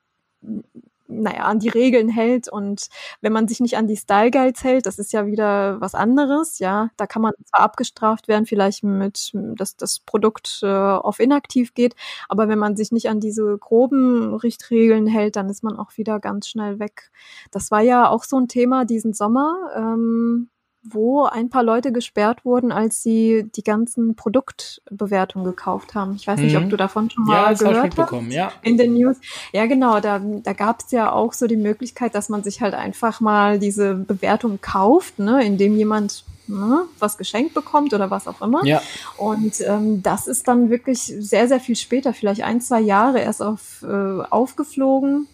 naja, an die Regeln hält und wenn man sich nicht an die Style Guides hält, das ist ja wieder was anderes, ja, da kann man zwar abgestraft werden, vielleicht mit, dass das Produkt äh, auf inaktiv geht, aber wenn man sich nicht an diese groben Richtregeln hält, dann ist man auch wieder ganz schnell weg. Das war ja auch so ein Thema diesen Sommer, ähm, wo ein paar Leute gesperrt wurden, als sie die ganzen Produktbewertungen gekauft haben. Ich weiß nicht, mhm. ob du davon schon mal ja, das gehört hast. Ja, in den News. Ja, genau. Da, da gab es ja auch so die Möglichkeit, dass man sich halt einfach mal diese Bewertung kauft, ne, indem jemand ne, was geschenkt bekommt oder was auch immer. Ja. Und ähm, das ist dann wirklich sehr, sehr viel später, vielleicht ein, zwei Jahre erst auf, äh, aufgeflogen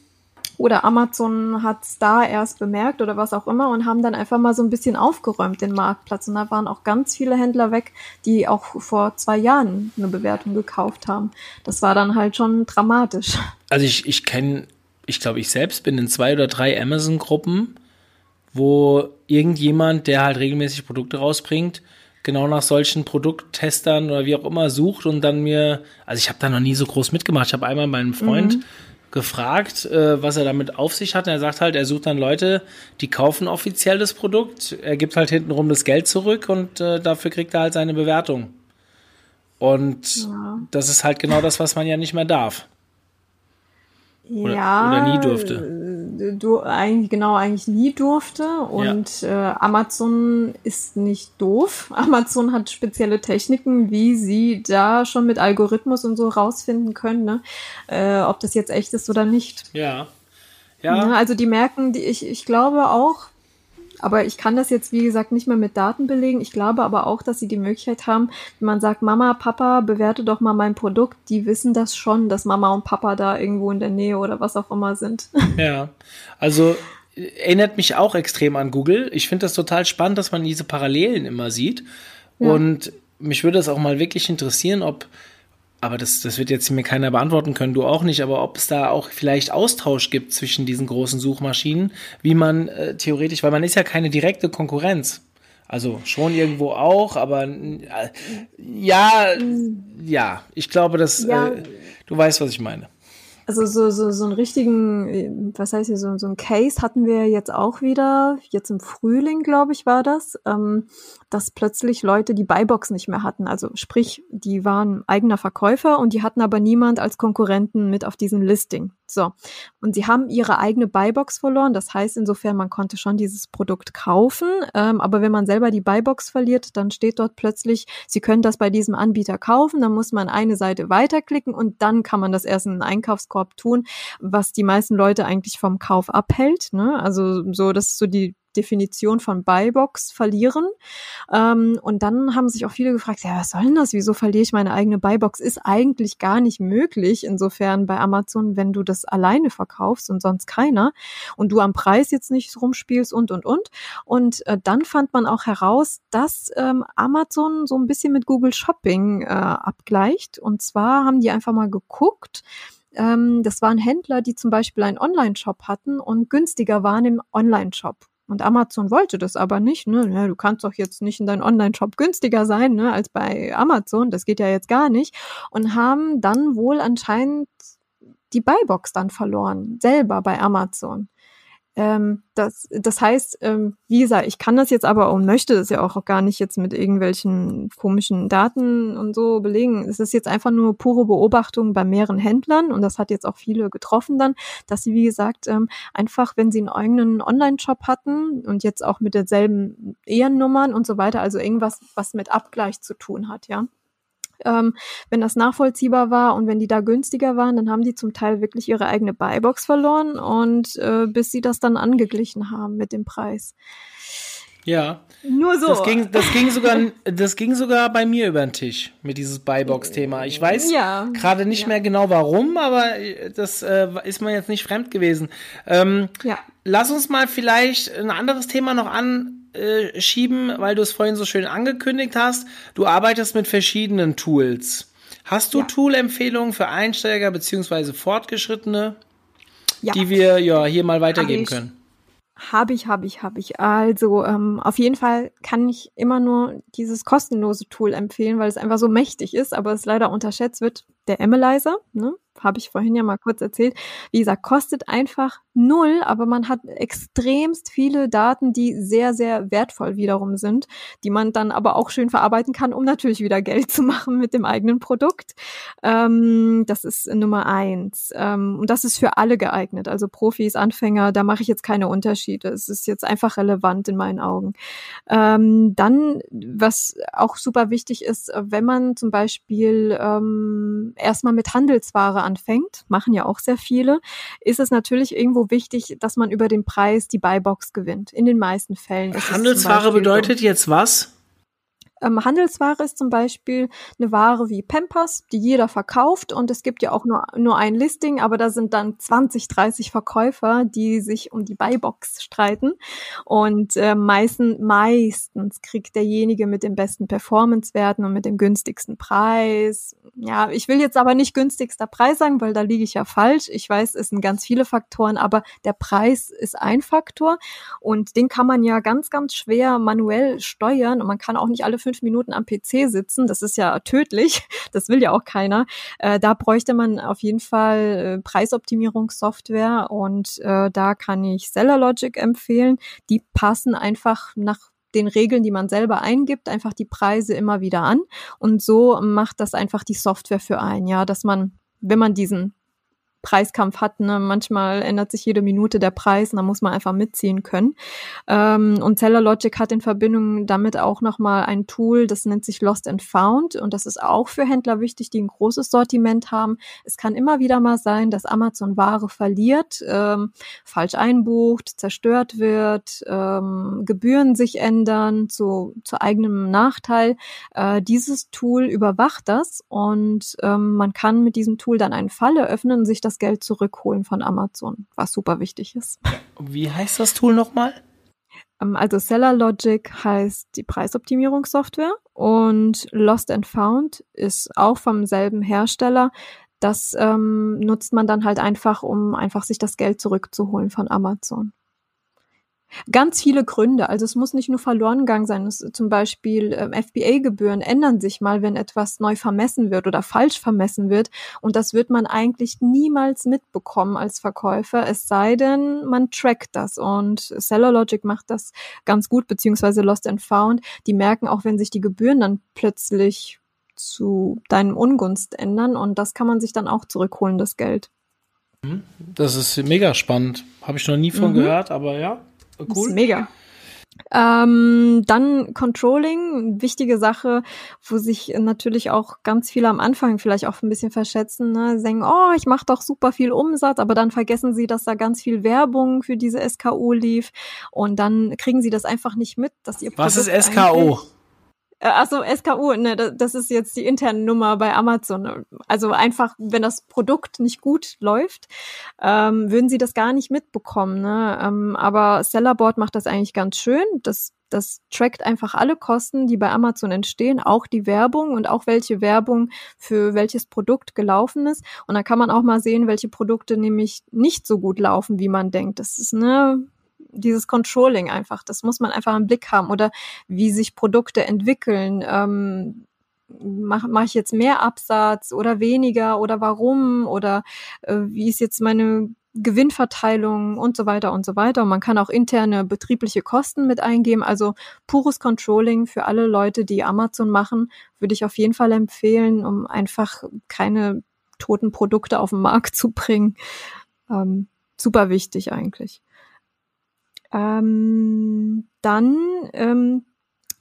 oder Amazon hat es da erst bemerkt oder was auch immer und haben dann einfach mal so ein bisschen aufgeräumt den Marktplatz. Und da waren auch ganz viele Händler weg, die auch vor zwei Jahren eine Bewertung gekauft haben. Das war dann halt schon dramatisch.
Also ich, ich kenne, ich glaube, ich selbst bin in zwei oder drei Amazon-Gruppen, wo irgendjemand, der halt regelmäßig Produkte rausbringt, genau nach solchen Produkttestern oder wie auch immer sucht und dann mir, also ich habe da noch nie so groß mitgemacht. Ich habe einmal meinen Freund mhm gefragt, äh, was er damit auf sich hat. Und er sagt halt, er sucht dann Leute, die kaufen offiziell das Produkt. Er gibt halt hintenrum das Geld zurück und äh, dafür kriegt er halt seine Bewertung. Und ja. das ist halt genau das, was man ja nicht mehr darf.
Oder, ja, oder nie durfte. Du, eigentlich, genau, eigentlich nie durfte. Und ja. äh, Amazon ist nicht doof. (laughs) Amazon hat spezielle Techniken, wie sie da schon mit Algorithmus und so rausfinden können, ne? äh, ob das jetzt echt ist oder nicht.
Ja.
Ja. ja also die merken, die, ich, ich glaube auch, aber ich kann das jetzt, wie gesagt, nicht mehr mit Daten belegen. Ich glaube aber auch, dass sie die Möglichkeit haben, wenn man sagt, Mama, Papa, bewerte doch mal mein Produkt, die wissen das schon, dass Mama und Papa da irgendwo in der Nähe oder was auch immer sind. (laughs)
Ja, also erinnert mich auch extrem an Google. Ich finde das total spannend, dass man diese Parallelen immer sieht. Ja. Und mich würde es auch mal wirklich interessieren, ob aber das, das wird jetzt mir keiner beantworten können, du auch nicht, aber ob es da auch vielleicht Austausch gibt zwischen diesen großen Suchmaschinen, wie man äh, theoretisch, weil man ist ja keine direkte Konkurrenz. Also schon irgendwo auch, aber äh, ja, ja, ich glaube, dass ja. äh, du weißt, was ich meine.
Also so, so, so einen richtigen, was heißt hier, so, so ein Case hatten wir jetzt auch wieder, jetzt im Frühling, glaube ich, war das. Ähm, dass plötzlich Leute die Buybox nicht mehr hatten. Also sprich, die waren eigener Verkäufer und die hatten aber niemand als Konkurrenten mit auf diesem Listing. So. Und sie haben ihre eigene Buybox verloren. Das heißt insofern, man konnte schon dieses Produkt kaufen. Ähm, aber wenn man selber die Buybox verliert, dann steht dort plötzlich, Sie können das bei diesem Anbieter kaufen. Dann muss man eine Seite weiterklicken und dann kann man das erst in einen Einkaufskorb tun, was die meisten Leute eigentlich vom Kauf abhält. Ne? Also so, das ist so die Definition von Buybox verlieren. Ähm, und dann haben sich auch viele gefragt, ja, was soll denn das? Wieso verliere ich meine eigene Buybox? Ist eigentlich gar nicht möglich. Insofern bei Amazon, wenn du das alleine verkaufst und sonst keiner und du am Preis jetzt nicht rumspielst und, und, und. Und äh, dann fand man auch heraus, dass ähm, Amazon so ein bisschen mit Google Shopping äh, abgleicht. Und zwar haben die einfach mal geguckt, ähm, das waren Händler, die zum Beispiel einen Online-Shop hatten und günstiger waren im Online-Shop. Und Amazon wollte das aber nicht. Ne? Ja, du kannst doch jetzt nicht in deinem Online-Shop günstiger sein ne, als bei Amazon. Das geht ja jetzt gar nicht. Und haben dann wohl anscheinend die Buybox dann verloren, selber bei Amazon. Ähm, das, das heißt, ähm, wie gesagt, ich kann das jetzt aber und möchte das ja auch gar nicht jetzt mit irgendwelchen komischen Daten und so belegen. Es ist jetzt einfach nur pure Beobachtung bei mehreren Händlern und das hat jetzt auch viele getroffen dann, dass sie, wie gesagt, ähm, einfach, wenn sie einen eigenen Online-Shop hatten und jetzt auch mit derselben Ehrennummern und so weiter, also irgendwas, was mit Abgleich zu tun hat, ja ähm, wenn das nachvollziehbar war und wenn die da günstiger waren, dann haben die zum Teil wirklich ihre eigene Buybox verloren und äh, bis sie das dann angeglichen haben mit dem Preis.
Ja.
Nur so.
Das ging, das ging sogar, (laughs) das ging sogar bei mir über den Tisch mit dieses Buybox-Thema. Ich weiß ja. gerade nicht ja. mehr genau warum, aber das äh, ist mir jetzt nicht fremd gewesen. Ähm, ja. Lass uns mal vielleicht ein anderes Thema noch an, äh, schieben, weil du es vorhin so schön angekündigt hast. Du arbeitest mit verschiedenen Tools. Hast du ja. Tool-Empfehlungen für Einsteiger bzw. Fortgeschrittene, ja. die wir ja hier mal weitergeben können?
Habe ich, habe ich, habe ich. Also ähm, auf jeden Fall kann ich immer nur dieses kostenlose Tool empfehlen, weil es einfach so mächtig ist, aber es leider unterschätzt wird. Der Analyzer, ne? habe ich vorhin ja mal kurz erzählt. Wie gesagt, kostet einfach null, aber man hat extremst viele Daten, die sehr, sehr wertvoll wiederum sind, die man dann aber auch schön verarbeiten kann, um natürlich wieder Geld zu machen mit dem eigenen Produkt. Ähm, das ist Nummer eins. Ähm, und das ist für alle geeignet, also Profis, Anfänger, da mache ich jetzt keine Unterschiede. Es ist jetzt einfach relevant in meinen Augen. Ähm, dann, was auch super wichtig ist, wenn man zum Beispiel ähm, erstmal mit Handelsware anfängt, machen ja auch sehr viele, ist es natürlich irgendwo wichtig, dass man über den Preis die Buybox gewinnt. In den meisten Fällen.
Handelsware bedeutet so. jetzt was?
Ähm, Handelsware ist zum Beispiel eine Ware wie Pampers, die jeder verkauft und es gibt ja auch nur, nur ein Listing, aber da sind dann 20, 30 Verkäufer, die sich um die Buybox streiten und äh, meisten, meistens kriegt derjenige mit den besten Performance-Werten und mit dem günstigsten Preis. Ja, ich will jetzt aber nicht günstigster Preis sagen, weil da liege ich ja falsch. Ich weiß, es sind ganz viele Faktoren, aber der Preis ist ein Faktor und den kann man ja ganz, ganz schwer manuell steuern und man kann auch nicht alle fünf Minuten am PC sitzen. Das ist ja tödlich. (laughs) Das will ja auch keiner. Äh, da bräuchte man auf jeden Fall äh, Preisoptimierungssoftware und äh, da kann ich Seller Logic empfehlen. Die passen einfach nach den Regeln, die man selber eingibt, einfach die Preise immer wieder an. Und so macht das einfach die Software für einen, ja, dass man, wenn man diesen Preiskampf hat. Ne? Manchmal ändert sich jede Minute der Preis und da muss man einfach mitziehen können. Ähm, und Seller Logic hat in Verbindung damit auch nochmal ein Tool, das nennt sich Lost and Found und das ist auch für Händler wichtig, die ein großes Sortiment haben. Es kann immer wieder mal sein, dass Amazon Ware verliert, ähm, falsch einbucht, zerstört wird, ähm, Gebühren sich ändern zu, zu eigenem Nachteil. Äh, dieses Tool überwacht das und ähm, man kann mit diesem Tool dann einen Fall eröffnen sich das das Geld zurückholen von Amazon, was super wichtig ist.
Wie heißt das Tool nochmal?
Ähm, also Seller Logic heißt die Preisoptimierungssoftware und Lost and Found ist auch vom selben Hersteller. Das ähm, nutzt man dann halt einfach, um einfach sich das Geld zurückzuholen von Amazon. Ganz viele Gründe. Also es muss nicht nur verloren gegangen sein. Es, zum Beispiel ähm, FBA-Gebühren ändern sich mal, wenn etwas neu vermessen wird oder falsch vermessen wird. Und das wird man eigentlich niemals mitbekommen als Verkäufer, es sei denn, man trackt das. Und Seller Logic macht das ganz gut, beziehungsweise Lost and Found. Die merken auch, wenn sich die Gebühren dann plötzlich zu deinem Ungunst ändern. Und das kann man sich dann auch zurückholen, das Geld.
Das ist mega spannend. Habe ich noch nie von mhm. gehört, aber ja, Cool.
mega. Ähm, dann Controlling, wichtige Sache, wo sich natürlich auch ganz viele am Anfang vielleicht auch ein bisschen verschätzen, ne? sagen, oh, ich mache doch super viel Umsatz, aber dann vergessen sie, dass da ganz viel Werbung für diese SKU lief und dann kriegen sie das einfach nicht mit, dass ihr
Was ist SKO?
Äh, also SKU, ne, das ist jetzt die interne Nummer bei Amazon. Also einfach, wenn das Produkt nicht gut läuft, ähm, würden sie das gar nicht mitbekommen. Ne? Ähm, aber Sellerboard macht das eigentlich ganz schön. Das das trackt einfach alle Kosten, die bei Amazon entstehen, auch die Werbung und auch welche Werbung für welches Produkt gelaufen ist. Und da kann man auch mal sehen, welche Produkte nämlich nicht so gut laufen, wie man denkt. Das ist ne dieses Controlling einfach, das muss man einfach im Blick haben oder wie sich Produkte entwickeln. Ähm, mache mach ich jetzt mehr Absatz oder weniger oder warum oder äh, wie ist jetzt meine Gewinnverteilung und so weiter und so weiter. Und man kann auch interne betriebliche Kosten mit eingeben. Also pures Controlling für alle Leute, die Amazon machen, würde ich auf jeden Fall empfehlen, um einfach keine toten Produkte auf den Markt zu bringen. Ähm, super wichtig eigentlich. Ähm, dann, ähm,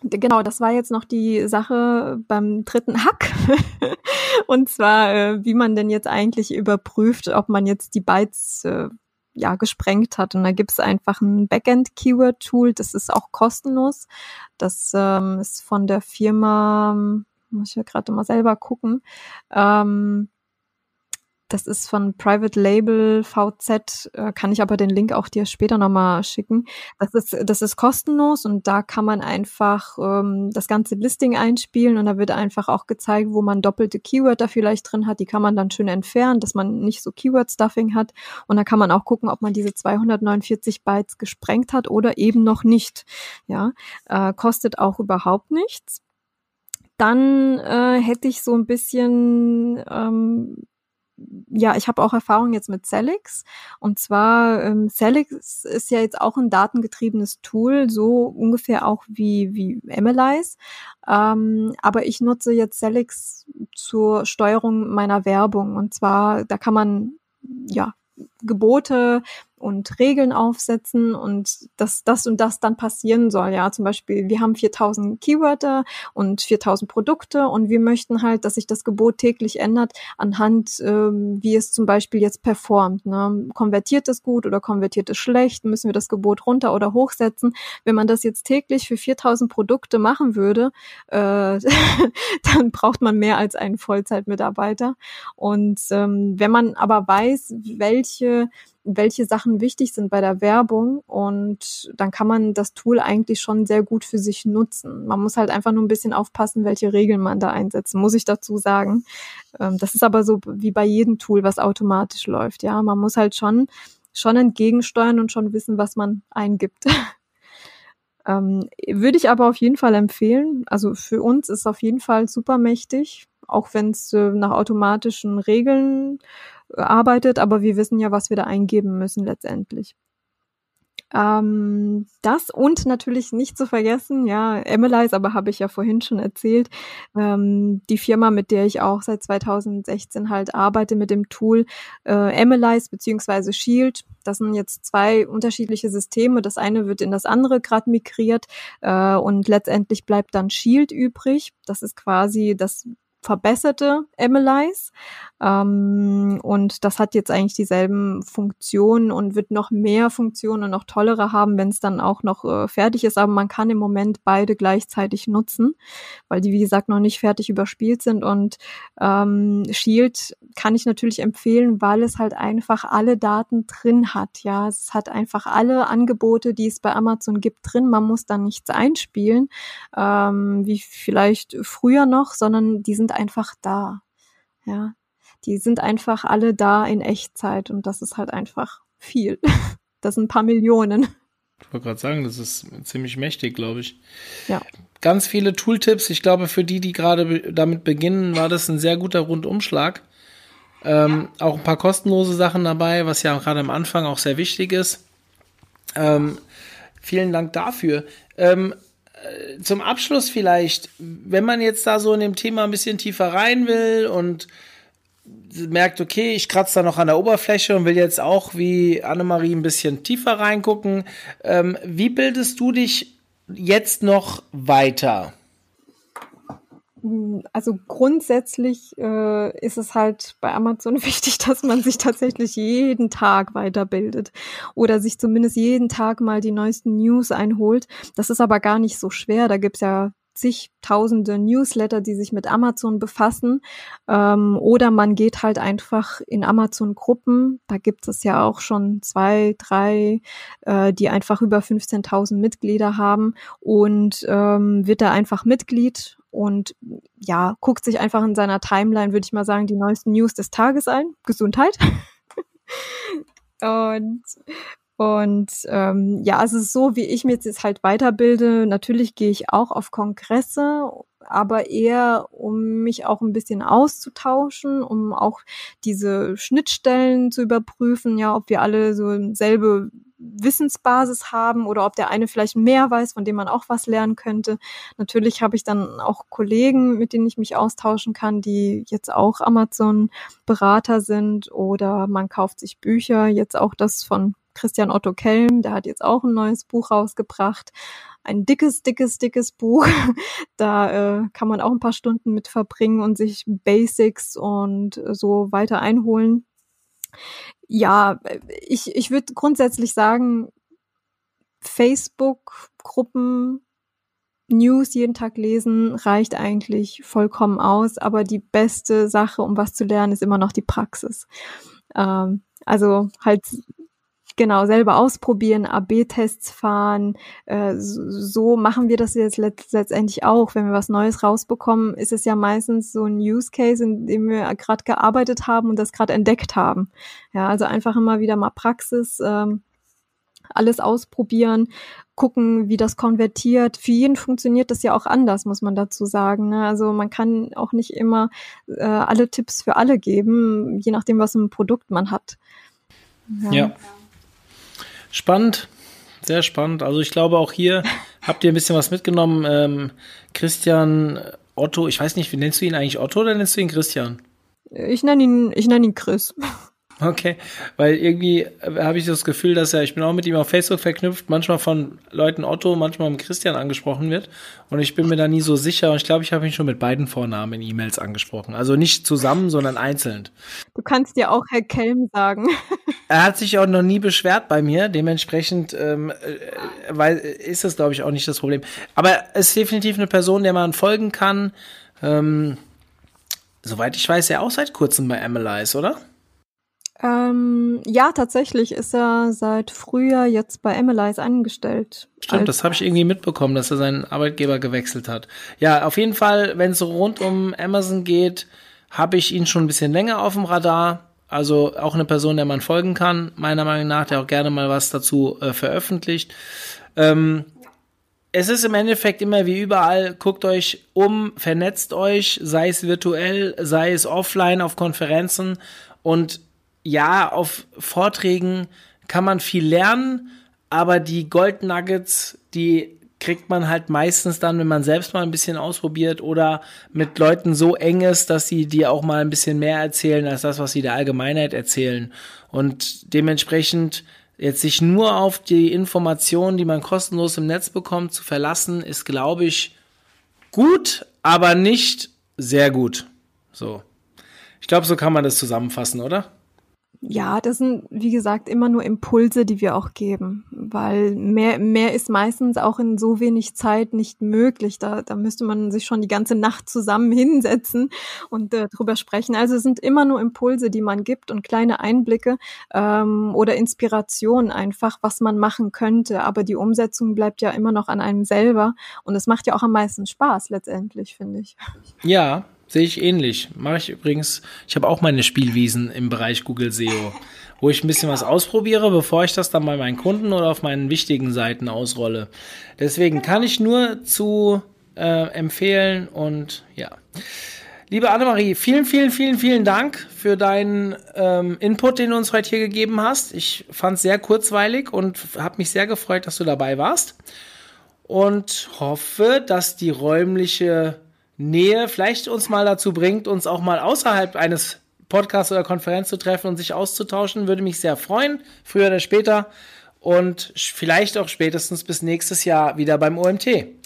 genau, das war jetzt noch die Sache beim dritten Hack. (laughs) Und zwar, äh, wie man denn jetzt eigentlich überprüft, ob man jetzt die Bytes äh, ja, gesprengt hat. Und da gibt es einfach ein Backend-Keyword-Tool, das ist auch kostenlos. Das ähm, ist von der Firma, muss ich ja gerade mal selber gucken. Ähm, das ist von Private Label VZ, äh, kann ich aber den Link auch dir später nochmal schicken. Das ist, das ist kostenlos und da kann man einfach ähm, das ganze Listing einspielen und da wird einfach auch gezeigt, wo man doppelte Keywörter vielleicht drin hat. Die kann man dann schön entfernen, dass man nicht so Keyword-Stuffing hat. Und da kann man auch gucken, ob man diese 249 Bytes gesprengt hat oder eben noch nicht. Ja, äh, kostet auch überhaupt nichts. Dann äh, hätte ich so ein bisschen ähm, ja, ich habe auch Erfahrung jetzt mit Celix. Und zwar, ähm, Celix ist ja jetzt auch ein datengetriebenes Tool, so ungefähr auch wie, wie MLIs. Ähm, aber ich nutze jetzt Celix zur Steuerung meiner Werbung. Und zwar, da kann man ja Gebote und Regeln aufsetzen und dass das und das dann passieren soll. Ja, zum Beispiel, wir haben 4000 Keywörter und 4000 Produkte und wir möchten halt, dass sich das Gebot täglich ändert anhand, ähm, wie es zum Beispiel jetzt performt. Ne? Konvertiert es gut oder konvertiert es schlecht? Müssen wir das Gebot runter oder hochsetzen? Wenn man das jetzt täglich für 4000 Produkte machen würde, äh, (laughs) dann braucht man mehr als einen Vollzeitmitarbeiter. Und ähm, wenn man aber weiß, welche welche Sachen wichtig sind bei der Werbung und dann kann man das Tool eigentlich schon sehr gut für sich nutzen. Man muss halt einfach nur ein bisschen aufpassen, welche Regeln man da einsetzt, muss ich dazu sagen. Ähm, das ist aber so wie bei jedem Tool, was automatisch läuft. Ja, man muss halt schon, schon entgegensteuern und schon wissen, was man eingibt. (laughs) ähm, würde ich aber auf jeden Fall empfehlen. Also für uns ist auf jeden Fall super mächtig, auch wenn es äh, nach automatischen Regeln arbeitet, aber wir wissen ja, was wir da eingeben müssen letztendlich. Ähm, das und natürlich nicht zu vergessen, ja, Emilize, aber habe ich ja vorhin schon erzählt, ähm, die Firma, mit der ich auch seit 2016 halt arbeite mit dem Tool äh, Emilize beziehungsweise Shield. Das sind jetzt zwei unterschiedliche Systeme. Das eine wird in das andere gerade migriert äh, und letztendlich bleibt dann Shield übrig. Das ist quasi das verbesserte Emilize. Ähm, und das hat jetzt eigentlich dieselben Funktionen und wird noch mehr Funktionen und noch tollere haben, wenn es dann auch noch äh, fertig ist. Aber man kann im Moment beide gleichzeitig nutzen, weil die, wie gesagt, noch nicht fertig überspielt sind. Und ähm, Shield kann ich natürlich empfehlen, weil es halt einfach alle Daten drin hat. Ja, es hat einfach alle Angebote, die es bei Amazon gibt, drin. Man muss dann nichts einspielen, ähm, wie vielleicht früher noch, sondern die sind einfach da. Ja, die sind einfach alle da in Echtzeit und das ist halt einfach viel. (laughs) Das sind ein paar Millionen.
Ich wollte gerade sagen, das ist ziemlich mächtig, glaube ich.
Ja.
Ganz viele Tooltips. Ich glaube, für die, die gerade damit beginnen, war das ein sehr guter Rundumschlag. Ähm, ja. Auch ein paar kostenlose Sachen dabei, was ja gerade am Anfang auch sehr wichtig ist. Ähm, vielen Dank dafür. Ähm, äh, zum Abschluss vielleicht, wenn man jetzt da so in dem Thema ein bisschen tiefer rein will und merkt, okay, ich kratze da noch an der Oberfläche und will jetzt auch wie Annemarie ein bisschen tiefer reingucken. Ähm, wie bildest du dich jetzt noch weiter?
Also grundsätzlich äh, ist es halt bei Amazon (laughs) wichtig, dass man sich tatsächlich jeden Tag weiterbildet oder sich zumindest jeden Tag mal die neuesten News einholt. Das ist aber gar nicht so schwer. Da gibt's ja zigtausende Newsletter, die sich mit Amazon befassen. Ähm, oder man geht halt einfach in Amazon-Gruppen. Da gibt es ja auch schon zwei, drei, äh, die einfach über 15.000 Mitglieder haben und ähm, wird da einfach Mitglied und ja, guckt sich einfach in seiner Timeline, würde ich mal sagen, die neuesten News des Tages ein. (laughs) Gesundheit. (laughs) und und ähm, ja, es ist so, wie ich mir jetzt halt weiterbilde. Natürlich gehe ich auch auf Kongresse, aber eher, um mich auch ein bisschen auszutauschen, um auch diese Schnittstellen zu überprüfen, ja, ob wir alle so selbe Wissensbasis haben oder ob der eine vielleicht mehr weiß, von dem man auch was lernen könnte. Natürlich habe ich dann auch Kollegen, mit denen ich mich austauschen kann, die jetzt auch Amazon-Berater sind oder man kauft sich Bücher, jetzt auch das von Christian Otto Kelm, der hat jetzt auch ein neues Buch rausgebracht. Ein dickes, dickes, dickes Buch. (laughs) Da äh, kann man auch ein paar Stunden mit verbringen und sich Basics und so weiter einholen. Ja, ich, ich würde grundsätzlich sagen, Facebook-Gruppen, News jeden Tag lesen reicht eigentlich vollkommen aus, aber die beste Sache, um was zu lernen, ist immer noch die Praxis. Ähm, also halt Genau, selber ausprobieren, AB-Tests fahren. Äh, so machen wir das jetzt letztendlich auch. Wenn wir was Neues rausbekommen, ist es ja meistens so ein Use Case, in dem wir gerade gearbeitet haben und das gerade entdeckt haben. Ja, also einfach immer wieder mal Praxis, ähm, alles ausprobieren, gucken, wie das konvertiert. Für jeden funktioniert das ja auch anders, muss man dazu sagen. Ne? Also man kann auch nicht immer äh, alle Tipps für alle geben, je nachdem, was ein Produkt man hat.
ja. ja. Spannend, sehr spannend. Also ich glaube auch hier (laughs) habt ihr ein bisschen was mitgenommen. Ähm, Christian Otto, ich weiß nicht, wie nennst du ihn eigentlich Otto oder nennst du ihn Christian?
Ich nenne ihn, ich nenne ihn Chris.
Okay, weil irgendwie habe ich das Gefühl, dass er, ich bin auch mit ihm auf Facebook verknüpft, manchmal von Leuten Otto, manchmal mit Christian angesprochen wird. Und ich bin mir da nie so sicher. Und ich glaube, ich habe ihn schon mit beiden Vornamen in E-Mails angesprochen. Also nicht zusammen, sondern einzeln.
Du kannst dir auch Herr Kelm sagen. (laughs)
Er hat sich auch noch nie beschwert bei mir. Dementsprechend ähm, äh, weil, ist das, glaube ich, auch nicht das Problem. Aber es ist definitiv eine Person, der man folgen kann. Ähm, soweit ich weiß, er auch seit kurzem bei Emilize, oder?
Ähm, ja, tatsächlich ist er seit Frühjahr jetzt bei Emilize angestellt.
Stimmt, das habe ich irgendwie mitbekommen, dass er seinen Arbeitgeber gewechselt hat. Ja, auf jeden Fall, wenn es rund um Amazon geht, habe ich ihn schon ein bisschen länger auf dem Radar. Also auch eine Person, der man folgen kann, meiner Meinung nach, der auch gerne mal was dazu äh, veröffentlicht. Ähm, es ist im Endeffekt immer wie überall, guckt euch um, vernetzt euch, sei es virtuell, sei es offline auf Konferenzen und ja, auf Vorträgen kann man viel lernen, aber die Gold Nuggets, die kriegt man halt meistens dann, wenn man selbst mal ein bisschen ausprobiert oder mit Leuten so eng ist, dass sie dir auch mal ein bisschen mehr erzählen als das, was sie der Allgemeinheit erzählen. Und dementsprechend jetzt sich nur auf die Informationen, die man kostenlos im Netz bekommt, zu verlassen, ist, glaube ich, gut, aber nicht sehr gut. So. Ich glaube, so kann man das zusammenfassen, oder?
Ja, das sind, wie gesagt, immer nur Impulse, die wir auch geben, weil mehr, mehr ist meistens auch in so wenig Zeit nicht möglich. Da, da müsste man sich schon die ganze Nacht zusammen (laughs) hinsetzen und äh, drüber sprechen. Also es sind immer nur Impulse, die man gibt und kleine Einblicke ähm, oder Inspiration einfach, was man machen könnte. Aber die Umsetzung bleibt ja immer noch an einem selber und es macht ja auch am meisten Spaß letztendlich, finde ich.
Ja, Sehe ich ähnlich. Mache ich übrigens. Ich habe auch meine Spielwiesen im Bereich Google SEO, wo ich ein bisschen was ausprobiere, bevor ich das dann bei meinen Kunden oder auf meinen wichtigen Seiten ausrolle. Deswegen kann ich nur zu äh, empfehlen und ja. Liebe Annemarie, vielen, vielen, vielen, vielen Dank für deinen ähm, Input, den du uns heute hier gegeben hast. Ich fand es sehr kurzweilig und habe mich sehr gefreut, dass du dabei warst. Und hoffe, dass die räumliche Nähe vielleicht uns mal dazu bringt, uns auch mal außerhalb eines Podcasts oder Konferenz zu treffen und sich auszutauschen. Würde mich sehr freuen, früher oder später. Und vielleicht auch spätestens bis nächstes Jahr wieder beim OMT.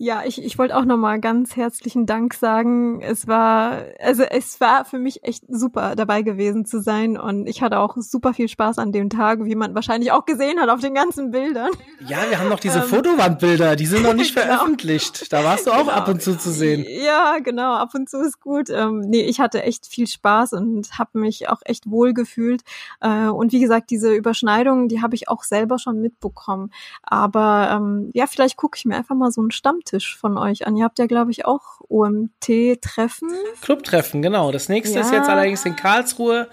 Ja, ich, ich wollte auch nochmal ganz herzlichen Dank sagen. Es war, also es war für mich echt super dabei gewesen zu sein und ich hatte auch super viel Spaß an dem Tag, wie man wahrscheinlich auch gesehen hat auf den ganzen Bildern.
Ja, wir haben noch diese ähm, Fotowandbilder, die sind noch nicht (laughs) genau. veröffentlicht. Da warst du auch genau. ab und zu zu sehen.
Ja, genau, ab und zu ist gut. Ähm, nee, ich hatte echt viel Spaß und habe mich auch echt wohl gefühlt. Äh, und wie gesagt, diese Überschneidungen, die habe ich auch selber schon mitbekommen. Aber ähm, ja, vielleicht gucke ich mir einfach mal so einen Stammtisch Stammtisch von euch an. Ihr habt ja, glaube ich, auch OMT-Treffen.
Clubtreffen, genau. Das nächste ja. ist jetzt allerdings in Karlsruhe.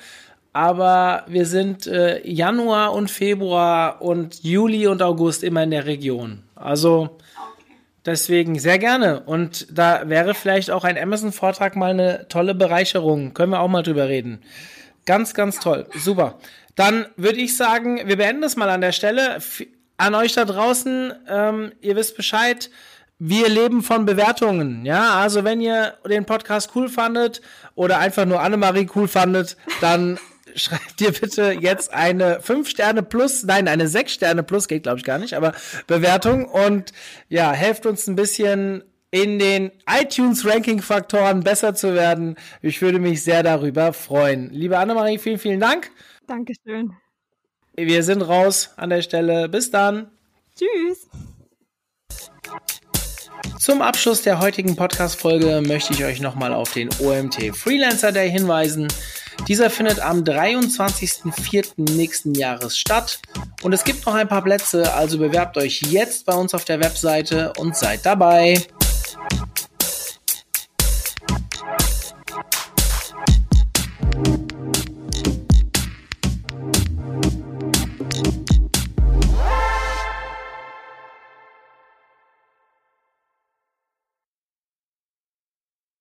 Aber wir sind äh, Januar und Februar und Juli und August immer in der Region. Also deswegen sehr gerne. Und da wäre vielleicht auch ein Amazon-Vortrag mal eine tolle Bereicherung. Können wir auch mal drüber reden. Ganz, ganz toll. Super. Dann würde ich sagen, wir beenden es mal an der Stelle. An euch da draußen, ähm, ihr wisst Bescheid wir leben von Bewertungen. Ja, also wenn ihr den Podcast cool fandet oder einfach nur Annemarie cool fandet, dann (laughs) schreibt ihr bitte jetzt eine 5 Sterne plus, nein, eine 6 Sterne plus, geht glaube ich gar nicht, aber Bewertung und ja, helft uns ein bisschen in den iTunes Ranking Faktoren besser zu werden. Ich würde mich sehr darüber freuen. Liebe Annemarie, vielen, vielen Dank.
Dankeschön.
Wir sind raus an der Stelle. Bis dann.
Tschüss.
Zum Abschluss der heutigen Podcast-Folge möchte ich euch nochmal auf den OMT Freelancer Day hinweisen. Dieser findet am 23.04. nächsten Jahres statt und es gibt noch ein paar Plätze, also bewerbt euch jetzt bei uns auf der Webseite und seid dabei.